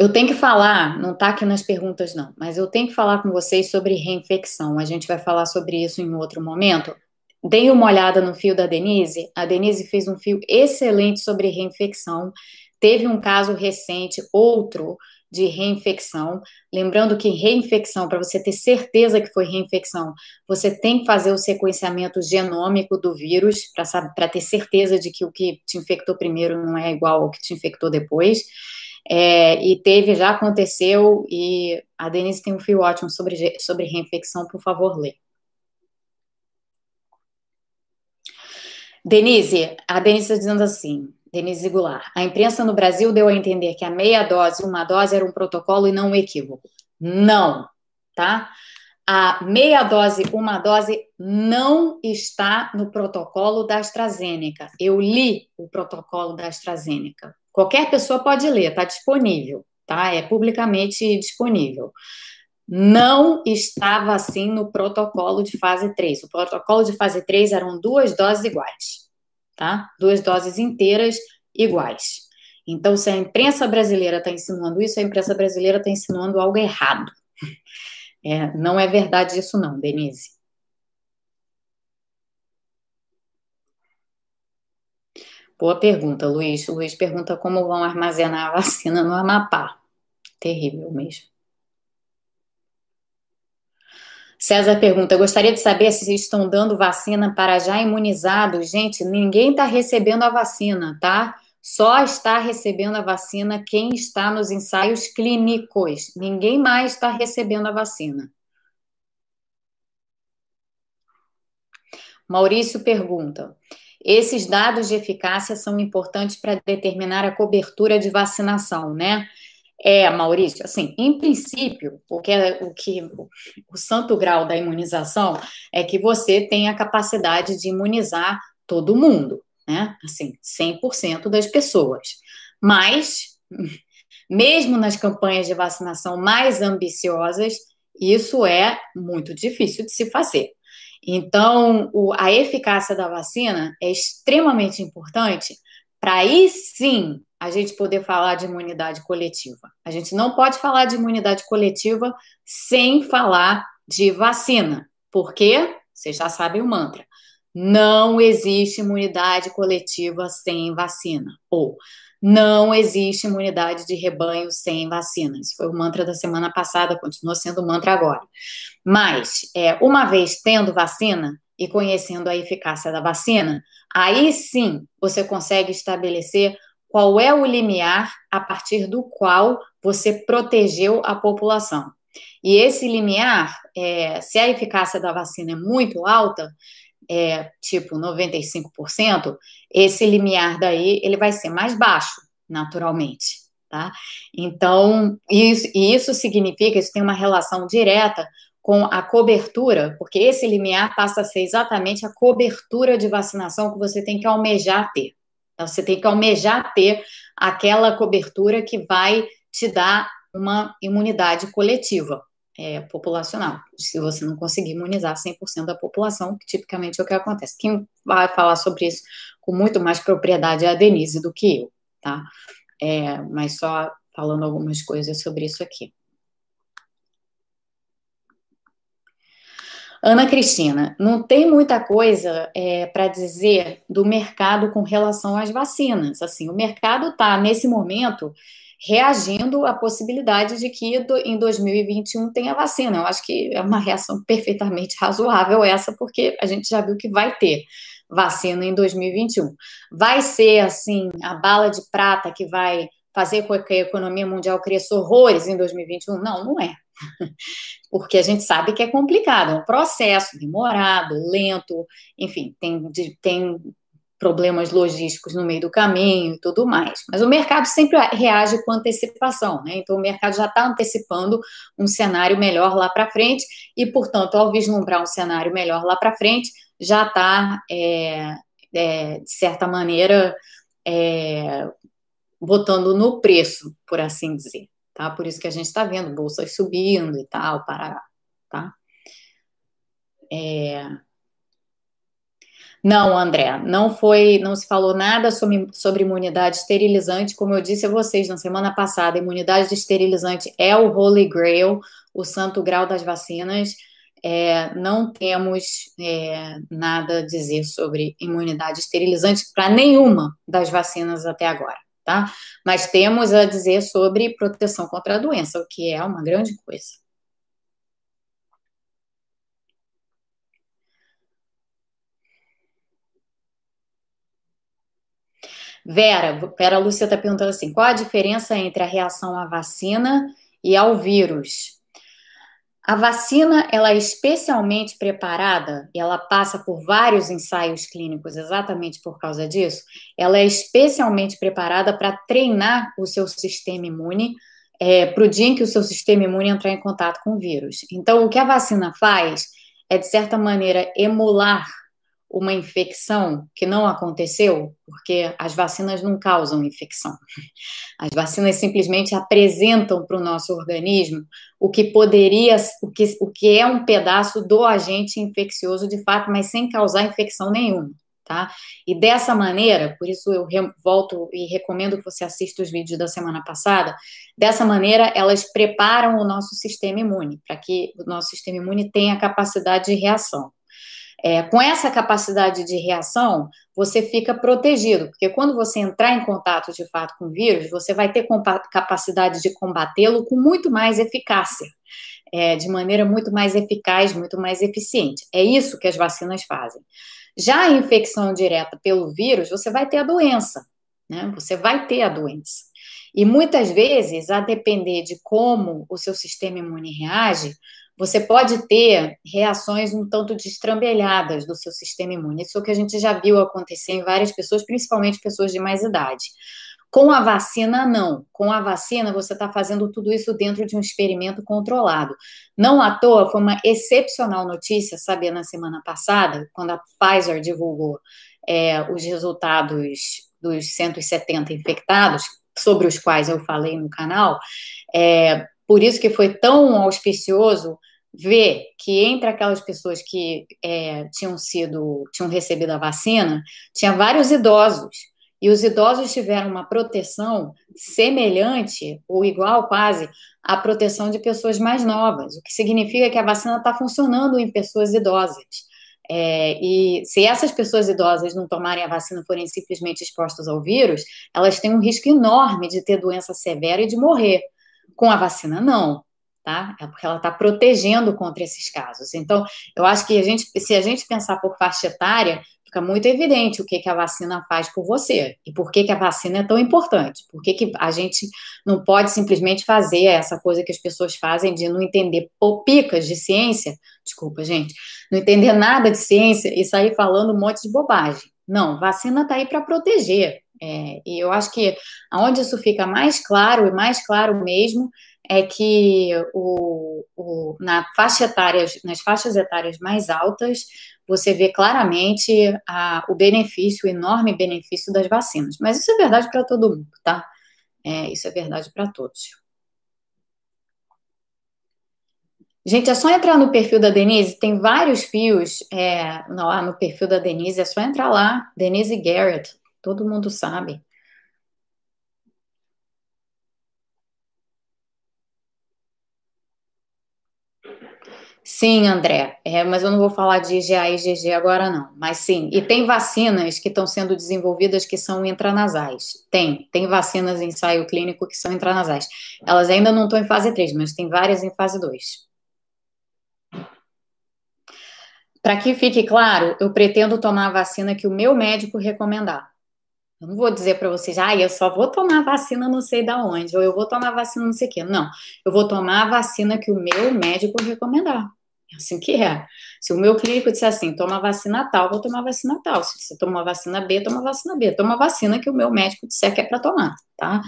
Eu tenho que falar, não está aqui nas perguntas, não, mas eu tenho que falar com vocês sobre reinfecção. A gente vai falar sobre isso em outro momento. Deem uma olhada no fio da Denise. A Denise fez um fio excelente sobre reinfecção. Teve um caso recente, outro, de reinfecção. Lembrando que reinfecção, para você ter certeza que foi reinfecção, você tem que fazer o sequenciamento genômico do vírus, para ter certeza de que o que te infectou primeiro não é igual ao que te infectou depois. É, e teve, já aconteceu, e a Denise tem um fio ótimo sobre, sobre reinfecção, por favor, lê. Denise, a Denise está dizendo assim, Denise Goulart, a imprensa no Brasil deu a entender que a meia dose, uma dose era um protocolo e não um equívoco. Não, tá? A meia dose, uma dose não está no protocolo da AstraZeneca. Eu li o protocolo da AstraZeneca. Qualquer pessoa pode ler, está disponível, tá? É publicamente disponível. Não estava assim no protocolo de fase 3. O protocolo de fase 3 eram duas doses iguais, tá? Duas doses inteiras iguais. Então, se a imprensa brasileira está insinuando isso, a imprensa brasileira está insinuando algo errado. É, não é verdade isso, não, Denise. Boa pergunta, Luiz. O Luiz pergunta como vão armazenar a vacina no Amapá. Terrível mesmo. César pergunta: gostaria de saber se estão dando vacina para já imunizados. Gente, ninguém está recebendo a vacina, tá? Só está recebendo a vacina quem está nos ensaios clínicos. Ninguém mais está recebendo a vacina. Maurício pergunta: esses dados de eficácia são importantes para determinar a cobertura de vacinação, né? É, Maurício, assim, em princípio, o que, é, o que o santo grau da imunização é que você tem a capacidade de imunizar todo mundo, né? Assim, 100% das pessoas. Mas, mesmo nas campanhas de vacinação mais ambiciosas, isso é muito difícil de se fazer. Então, o, a eficácia da vacina é extremamente importante para aí sim a gente poder falar de imunidade coletiva. A gente não pode falar de imunidade coletiva sem falar de vacina, porque vocês já sabem o mantra. Não existe imunidade coletiva sem vacina. Ou não existe imunidade de rebanho sem vacina. Isso foi o mantra da semana passada, continua sendo o mantra agora. Mas, é, uma vez tendo vacina e conhecendo a eficácia da vacina, aí sim você consegue estabelecer qual é o limiar a partir do qual você protegeu a população. E esse limiar, é, se a eficácia da vacina é muito alta, é, tipo 95%, esse limiar daí ele vai ser mais baixo, naturalmente. Tá? Então, isso, isso significa, isso tem uma relação direta com a cobertura, porque esse limiar passa a ser exatamente a cobertura de vacinação que você tem que almejar ter. Então, você tem que almejar ter aquela cobertura que vai te dá uma imunidade coletiva é, populacional, se você não conseguir imunizar 100% da população, que tipicamente é o que acontece. Quem vai falar sobre isso com muito mais propriedade é a Denise do que eu, tá? É, mas só falando algumas coisas sobre isso aqui. Ana Cristina, não tem muita coisa é, para dizer do mercado com relação às vacinas. Assim, o mercado está nesse momento reagindo à possibilidade de que em 2021 tenha vacina. Eu acho que é uma reação perfeitamente razoável essa, porque a gente já viu que vai ter vacina em 2021. Vai ser, assim, a bala de prata que vai fazer com que a economia mundial cresça horrores em 2021? Não, não é. Porque a gente sabe que é complicado, é um processo demorado, lento, enfim, tem, tem problemas logísticos no meio do caminho e tudo mais. Mas o mercado sempre reage com antecipação, né? Então o mercado já está antecipando um cenário melhor lá para frente e, portanto, ao vislumbrar um cenário melhor lá para frente, já está, é, é, de certa maneira, é, botando no preço, por assim dizer, tá? Por isso que a gente está vendo bolsas subindo e tal, para, tá? É, não, André, não foi, não se falou nada sobre, sobre imunidade esterilizante. Como eu disse a vocês na semana passada, imunidade esterilizante é o Holy Grail, o santo grau das vacinas. É, não temos é, nada a dizer sobre imunidade esterilizante para nenhuma das vacinas até agora, tá? Mas temos a dizer sobre proteção contra a doença, o que é uma grande coisa. Vera, Vera Lúcia está perguntando assim: qual a diferença entre a reação à vacina e ao vírus? A vacina ela é especialmente preparada e ela passa por vários ensaios clínicos exatamente por causa disso. Ela é especialmente preparada para treinar o seu sistema imune é, para o dia em que o seu sistema imune entrar em contato com o vírus. Então, o que a vacina faz é, de certa maneira, emular uma infecção que não aconteceu, porque as vacinas não causam infecção. As vacinas simplesmente apresentam para o nosso organismo o que poderia, o que, o que é um pedaço do agente infeccioso de fato, mas sem causar infecção nenhuma. Tá? E dessa maneira, por isso eu volto e recomendo que você assista os vídeos da semana passada. Dessa maneira, elas preparam o nosso sistema imune para que o nosso sistema imune tenha capacidade de reação. É, com essa capacidade de reação, você fica protegido, porque quando você entrar em contato de fato com o vírus, você vai ter capacidade de combatê-lo com muito mais eficácia, é, de maneira muito mais eficaz, muito mais eficiente. É isso que as vacinas fazem. Já a infecção direta pelo vírus, você vai ter a doença, né? Você vai ter a doença. E muitas vezes, a depender de como o seu sistema imune reage, você pode ter reações um tanto destrambelhadas do seu sistema imune. Isso é o que a gente já viu acontecer em várias pessoas, principalmente pessoas de mais idade. Com a vacina, não. Com a vacina, você está fazendo tudo isso dentro de um experimento controlado. Não à toa, foi uma excepcional notícia, sabe, na semana passada, quando a Pfizer divulgou é, os resultados dos 170 infectados, sobre os quais eu falei no canal. É, por isso que foi tão auspicioso ver que entre aquelas pessoas que é, tinham sido, tinham recebido a vacina, tinha vários idosos. E os idosos tiveram uma proteção semelhante ou igual quase à proteção de pessoas mais novas, o que significa que a vacina está funcionando em pessoas idosas. É, e se essas pessoas idosas não tomarem a vacina, forem simplesmente expostas ao vírus, elas têm um risco enorme de ter doença severa e de morrer. Com a vacina, não tá? É porque ela está protegendo contra esses casos. Então, eu acho que a gente, se a gente pensar por faixa etária, fica muito evidente o que, que a vacina faz por você e por que, que a vacina é tão importante. Por que, que a gente não pode simplesmente fazer essa coisa que as pessoas fazem de não entender popicas de ciência, desculpa, gente, não entender nada de ciência e sair falando um monte de bobagem. Não, vacina está aí para proteger. É, e eu acho que onde isso fica mais claro e mais claro mesmo é que o, o, na faixa etária, nas faixas etárias mais altas, você vê claramente a, o benefício, o enorme benefício das vacinas. Mas isso é verdade para todo mundo, tá? É, isso é verdade para todos. Gente, é só entrar no perfil da Denise, tem vários fios é, lá ah, no perfil da Denise, é só entrar lá, Denise Garrett, todo mundo sabe. Sim, André, é, mas eu não vou falar de IgA e IgG agora não, mas sim, e tem vacinas que estão sendo desenvolvidas que são intranasais, tem, tem vacinas em ensaio clínico que são intranasais, elas ainda não estão em fase 3, mas tem várias em fase 2. Para que fique claro, eu pretendo tomar a vacina que o meu médico recomendar. Eu não vou dizer para vocês, ah, eu só vou tomar vacina não sei da onde, ou eu vou tomar vacina não sei o quê. Não, eu vou tomar a vacina que o meu médico recomendar. É assim que é. Se o meu clínico disser assim, toma vacina tal, vou tomar vacina tal. Se você toma vacina B, toma vacina B. Toma vacina que o meu médico disser que é para tomar, tá?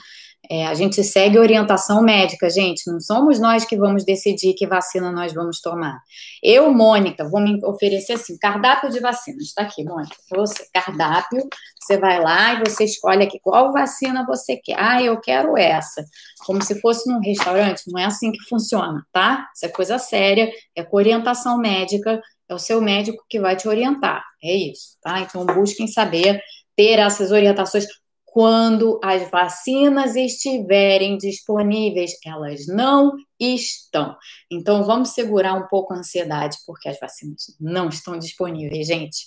É, a gente segue orientação médica, gente. Não somos nós que vamos decidir que vacina nós vamos tomar. Eu, Mônica, vou me oferecer assim: cardápio de vacinas. Está aqui, Mônica, você. Cardápio. Você vai lá e você escolhe aqui qual vacina você quer. Ah, eu quero essa. Como se fosse num restaurante. Não é assim que funciona, tá? Isso é coisa séria. É com orientação médica. É o seu médico que vai te orientar. É isso, tá? Então busquem saber ter essas orientações quando as vacinas estiverem disponíveis. Elas não estão. Então, vamos segurar um pouco a ansiedade, porque as vacinas não estão disponíveis, gente.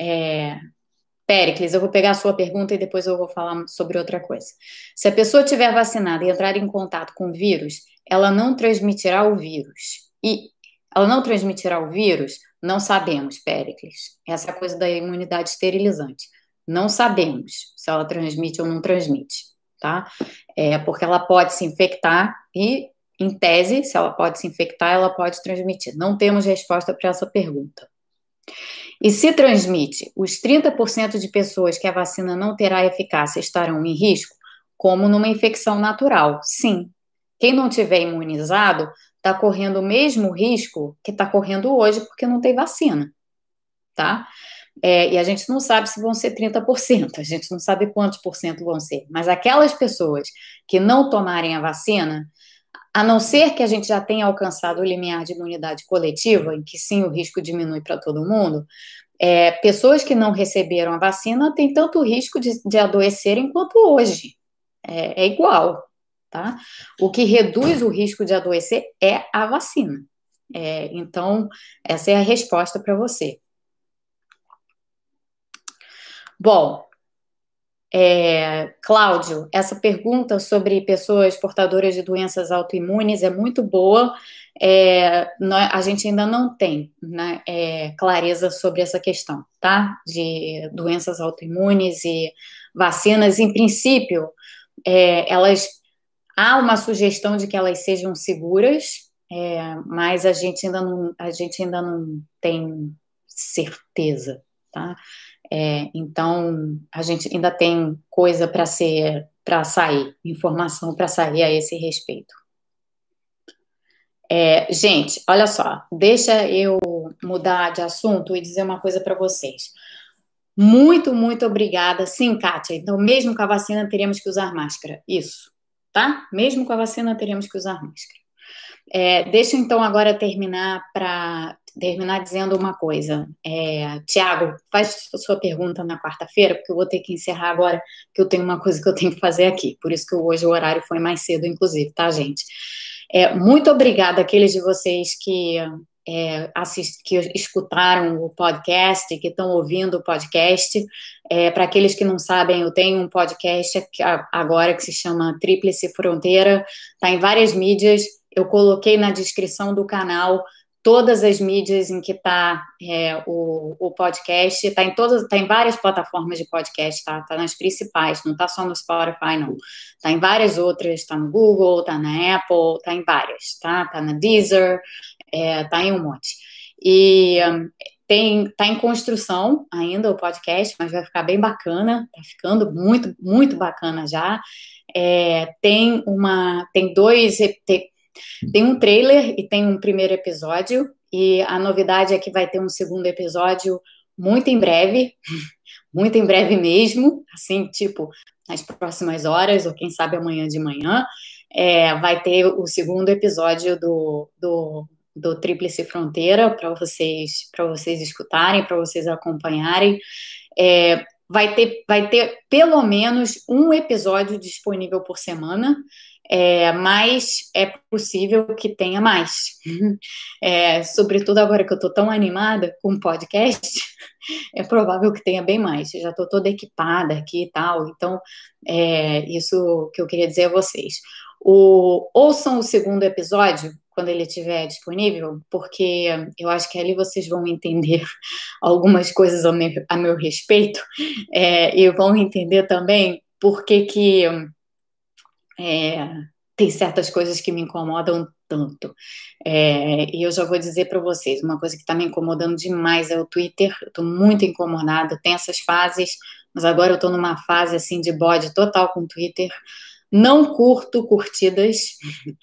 É... Péricles, eu vou pegar a sua pergunta e depois eu vou falar sobre outra coisa. Se a pessoa tiver vacinada e entrar em contato com o vírus, ela não transmitirá o vírus. E ela não transmitirá o vírus? Não sabemos, Péricles. Essa é a coisa da imunidade esterilizante. Não sabemos se ela transmite ou não transmite, tá? É porque ela pode se infectar e, em tese, se ela pode se infectar, ela pode transmitir. Não temos resposta para essa pergunta. E se transmite, os 30% de pessoas que a vacina não terá eficácia estarão em risco, como numa infecção natural? Sim. Quem não tiver imunizado está correndo o mesmo risco que está correndo hoje porque não tem vacina, tá? É, e a gente não sabe se vão ser 30%, a gente não sabe quantos por cento vão ser. Mas aquelas pessoas que não tomarem a vacina, a não ser que a gente já tenha alcançado o limiar de imunidade coletiva, em que sim o risco diminui para todo mundo, é, pessoas que não receberam a vacina têm tanto risco de, de adoecerem quanto hoje. É, é igual, tá? O que reduz o risco de adoecer é a vacina. É, então, essa é a resposta para você. Bom, é, Cláudio, essa pergunta sobre pessoas portadoras de doenças autoimunes é muito boa. É, nós, a gente ainda não tem né, é, clareza sobre essa questão, tá? De doenças autoimunes e vacinas. Em princípio, é, elas há uma sugestão de que elas sejam seguras, é, mas a gente ainda não, a gente ainda não tem certeza, tá? É, então, a gente ainda tem coisa para ser, para sair, informação para sair a esse respeito. É, gente, olha só, deixa eu mudar de assunto e dizer uma coisa para vocês. Muito, muito obrigada. Sim, Kátia. Então, mesmo com a vacina, teríamos que usar máscara. Isso, tá? Mesmo com a vacina, teríamos que usar máscara. É, deixa eu então agora terminar para terminar dizendo uma coisa. É, Tiago, faz a sua pergunta na quarta-feira, porque eu vou ter que encerrar agora, que eu tenho uma coisa que eu tenho que fazer aqui. Por isso que hoje o horário foi mais cedo, inclusive, tá, gente? É, muito obrigada àqueles de vocês que, é, assist, que escutaram o podcast, que estão ouvindo o podcast. É, Para aqueles que não sabem, eu tenho um podcast agora que se chama Tríplice Fronteira, está em várias mídias. Eu coloquei na descrição do canal todas as mídias em que está é, o, o, podcast, está em todas, está em várias plataformas de podcast, tá? Está nas principais, não está só no Spotify, não. Está em várias outras, está no Google, está na Apple, está em várias, tá? Está na Deezer, está é, tá em um monte. E tem, tá em construção ainda o podcast, mas vai ficar bem bacana, tá ficando muito, muito bacana já. É, tem uma, tem dois, tem, tem um trailer e tem um primeiro episódio, e a novidade é que vai ter um segundo episódio muito em breve, muito em breve mesmo, assim, tipo, nas próximas horas, ou quem sabe amanhã de manhã, é, vai ter o segundo episódio do, do do Tríplice Fronteira para vocês vocês escutarem, para vocês acompanharem. É, vai ter vai ter pelo menos um episódio disponível por semana. É, mas é possível que tenha mais. É, sobretudo agora que eu estou tão animada com o podcast, é provável que tenha bem mais. Eu já estou toda equipada aqui e tal, então é isso que eu queria dizer a vocês. O, ouçam o segundo episódio quando ele estiver disponível, porque eu acho que ali vocês vão entender algumas coisas a meu, a meu respeito é, e vão entender também por que que é, tem certas coisas que me incomodam tanto. É, e eu já vou dizer para vocês, uma coisa que está me incomodando demais é o Twitter. Eu estou muito incomodada, tem essas fases, mas agora eu estou numa fase assim de bode total com o Twitter. Não curto curtidas,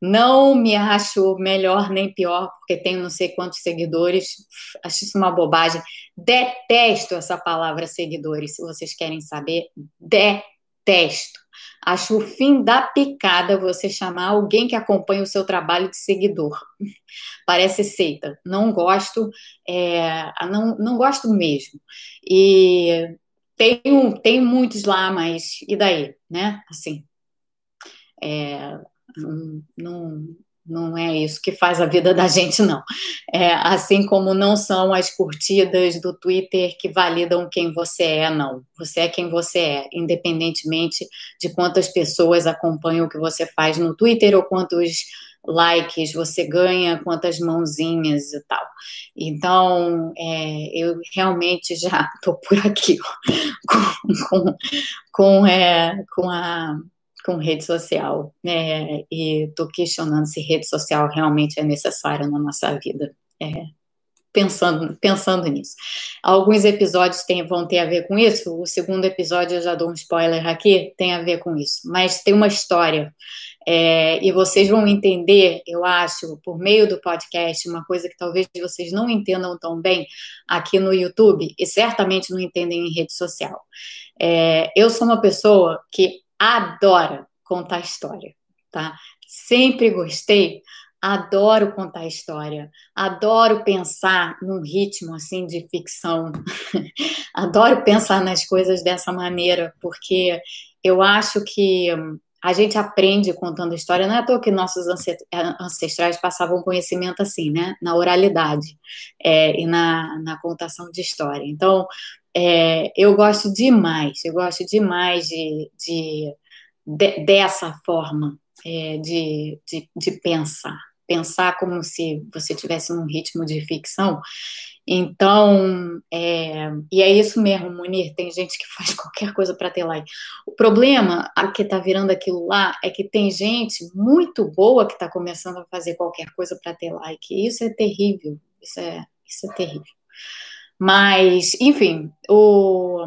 não me acho melhor nem pior, porque tenho não sei quantos seguidores, acho isso uma bobagem. Detesto essa palavra seguidores, se vocês querem saber, detesto. Acho o fim da picada você chamar alguém que acompanha o seu trabalho de seguidor. Parece seita. Não gosto, é, não, não gosto mesmo. E tem, tem muitos lá, mas e daí, né? Assim, é, não, não é isso que faz a vida da gente, não. É, assim como não são as curtidas do Twitter que validam quem você é, não. Você é quem você é, independentemente de quantas pessoas acompanham o que você faz no Twitter ou quantos likes você ganha, quantas mãozinhas e tal. Então, é, eu realmente já estou por aqui com, com, com, é, com a com rede social, né? E estou questionando se rede social realmente é necessária na nossa vida. É, pensando, pensando nisso. Alguns episódios tem, vão ter a ver com isso. O segundo episódio, eu já dou um spoiler aqui, tem a ver com isso. Mas tem uma história. É, e vocês vão entender, eu acho, por meio do podcast, uma coisa que talvez vocês não entendam tão bem aqui no YouTube e certamente não entendem em rede social. É, eu sou uma pessoa que adora contar história, tá? Sempre gostei, adoro contar história, adoro pensar num ritmo assim de ficção, adoro pensar nas coisas dessa maneira, porque eu acho que a gente aprende contando história, não é à toa que nossos ancestrais passavam conhecimento assim, né? Na oralidade é, e na, na contação de história. Então, é, eu gosto demais, eu gosto demais de, de, de dessa forma é, de, de, de, pensar. Pensar como se você tivesse um ritmo de ficção. Então, é, e é isso mesmo, Munir. Tem gente que faz qualquer coisa para ter like. O problema que está virando aquilo lá é que tem gente muito boa que está começando a fazer qualquer coisa para ter like. E isso é terrível. Isso é, isso é terrível. Mas, enfim, o,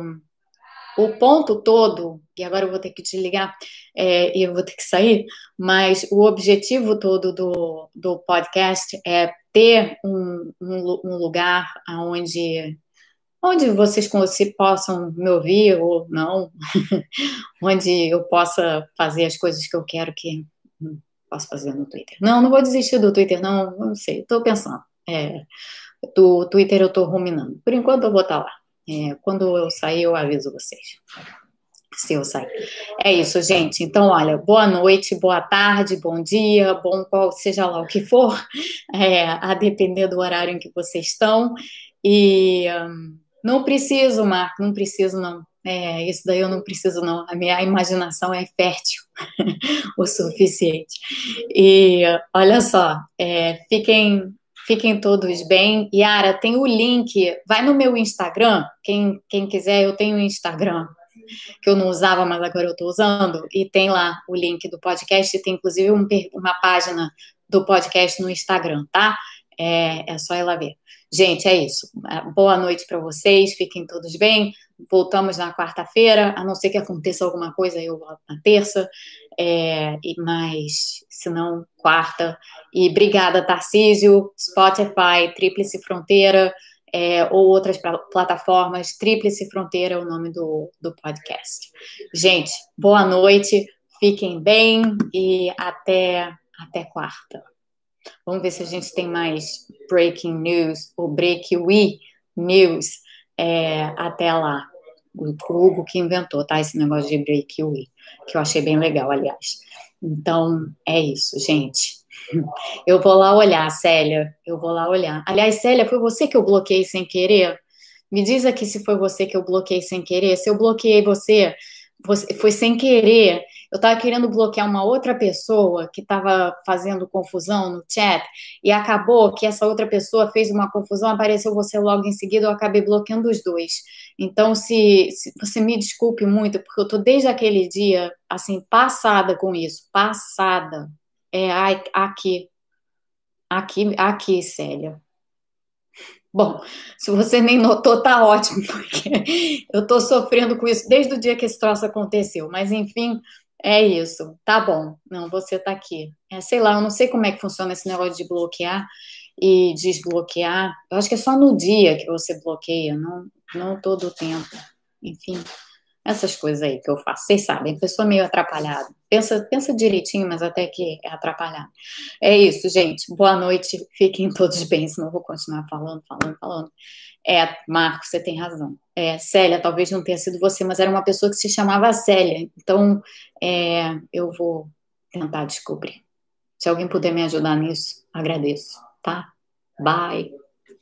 o ponto todo, e agora eu vou ter que desligar é, e eu vou ter que sair, mas o objetivo todo do, do podcast é ter um, um, um lugar onde onde vocês possam me ouvir ou não, onde eu possa fazer as coisas que eu quero que posso fazer no Twitter. Não, não vou desistir do Twitter, não, não sei, estou pensando. É, do Twitter eu estou ruminando. Por enquanto eu vou estar tá lá. É, quando eu sair, eu aviso vocês. Se eu sair. É isso, gente. Então, olha, boa noite, boa tarde, bom dia, bom qual seja lá o que for, é, a depender do horário em que vocês estão. E um, não preciso, Marco, não preciso, não. É, isso daí eu não preciso, não. A minha imaginação é fértil o suficiente. E olha só, é, fiquem Fiquem todos bem. Yara, tem o link. Vai no meu Instagram. Quem, quem quiser, eu tenho Instagram, que eu não usava, mas agora eu estou usando. E tem lá o link do podcast. Tem inclusive um, uma página do podcast no Instagram, tá? É, é só ir lá ver. Gente, é isso. Boa noite para vocês. Fiquem todos bem. Voltamos na quarta-feira, a não ser que aconteça alguma coisa, eu volto na terça. É, mas, se não, quarta. E obrigada, Tarcísio, Spotify, Tríplice Fronteira, é, ou outras plataformas. Tríplice Fronteira é o nome do, do podcast. Gente, boa noite, fiquem bem e até, até quarta. Vamos ver se a gente tem mais breaking news ou break-we news é, até lá. O Hugo que inventou, tá? Esse negócio de break-we, que eu achei bem legal, aliás. Então, é isso, gente. Eu vou lá olhar, Célia. Eu vou lá olhar. Aliás, Célia, foi você que eu bloqueei sem querer? Me diz aqui se foi você que eu bloqueei sem querer. Se eu bloqueei você, foi sem querer. Eu estava querendo bloquear uma outra pessoa que estava fazendo confusão no chat e acabou que essa outra pessoa fez uma confusão, apareceu você logo em seguida, eu acabei bloqueando os dois. Então, se, se você me desculpe muito, porque eu estou desde aquele dia, assim, passada com isso, passada. É, aqui, aqui, aqui, Célia. Bom, se você nem notou, tá ótimo, porque eu tô sofrendo com isso desde o dia que esse troço aconteceu. Mas, enfim, é isso. Tá bom. Não, você tá aqui. É, sei lá, eu não sei como é que funciona esse negócio de bloquear e desbloquear. Eu acho que é só no dia que você bloqueia, não, não todo o tempo. Enfim essas coisas aí que eu faço. Vocês sabem, pessoa meio atrapalhada. Pensa, pensa direitinho, mas até que é atrapalhada. É isso, gente. Boa noite. Fiquem todos bem, senão eu vou continuar falando, falando, falando. É, Marcos, você tem razão. É, Célia, talvez não tenha sido você, mas era uma pessoa que se chamava Célia. Então, é, eu vou tentar descobrir. Se alguém puder me ajudar nisso, agradeço, tá? Bye.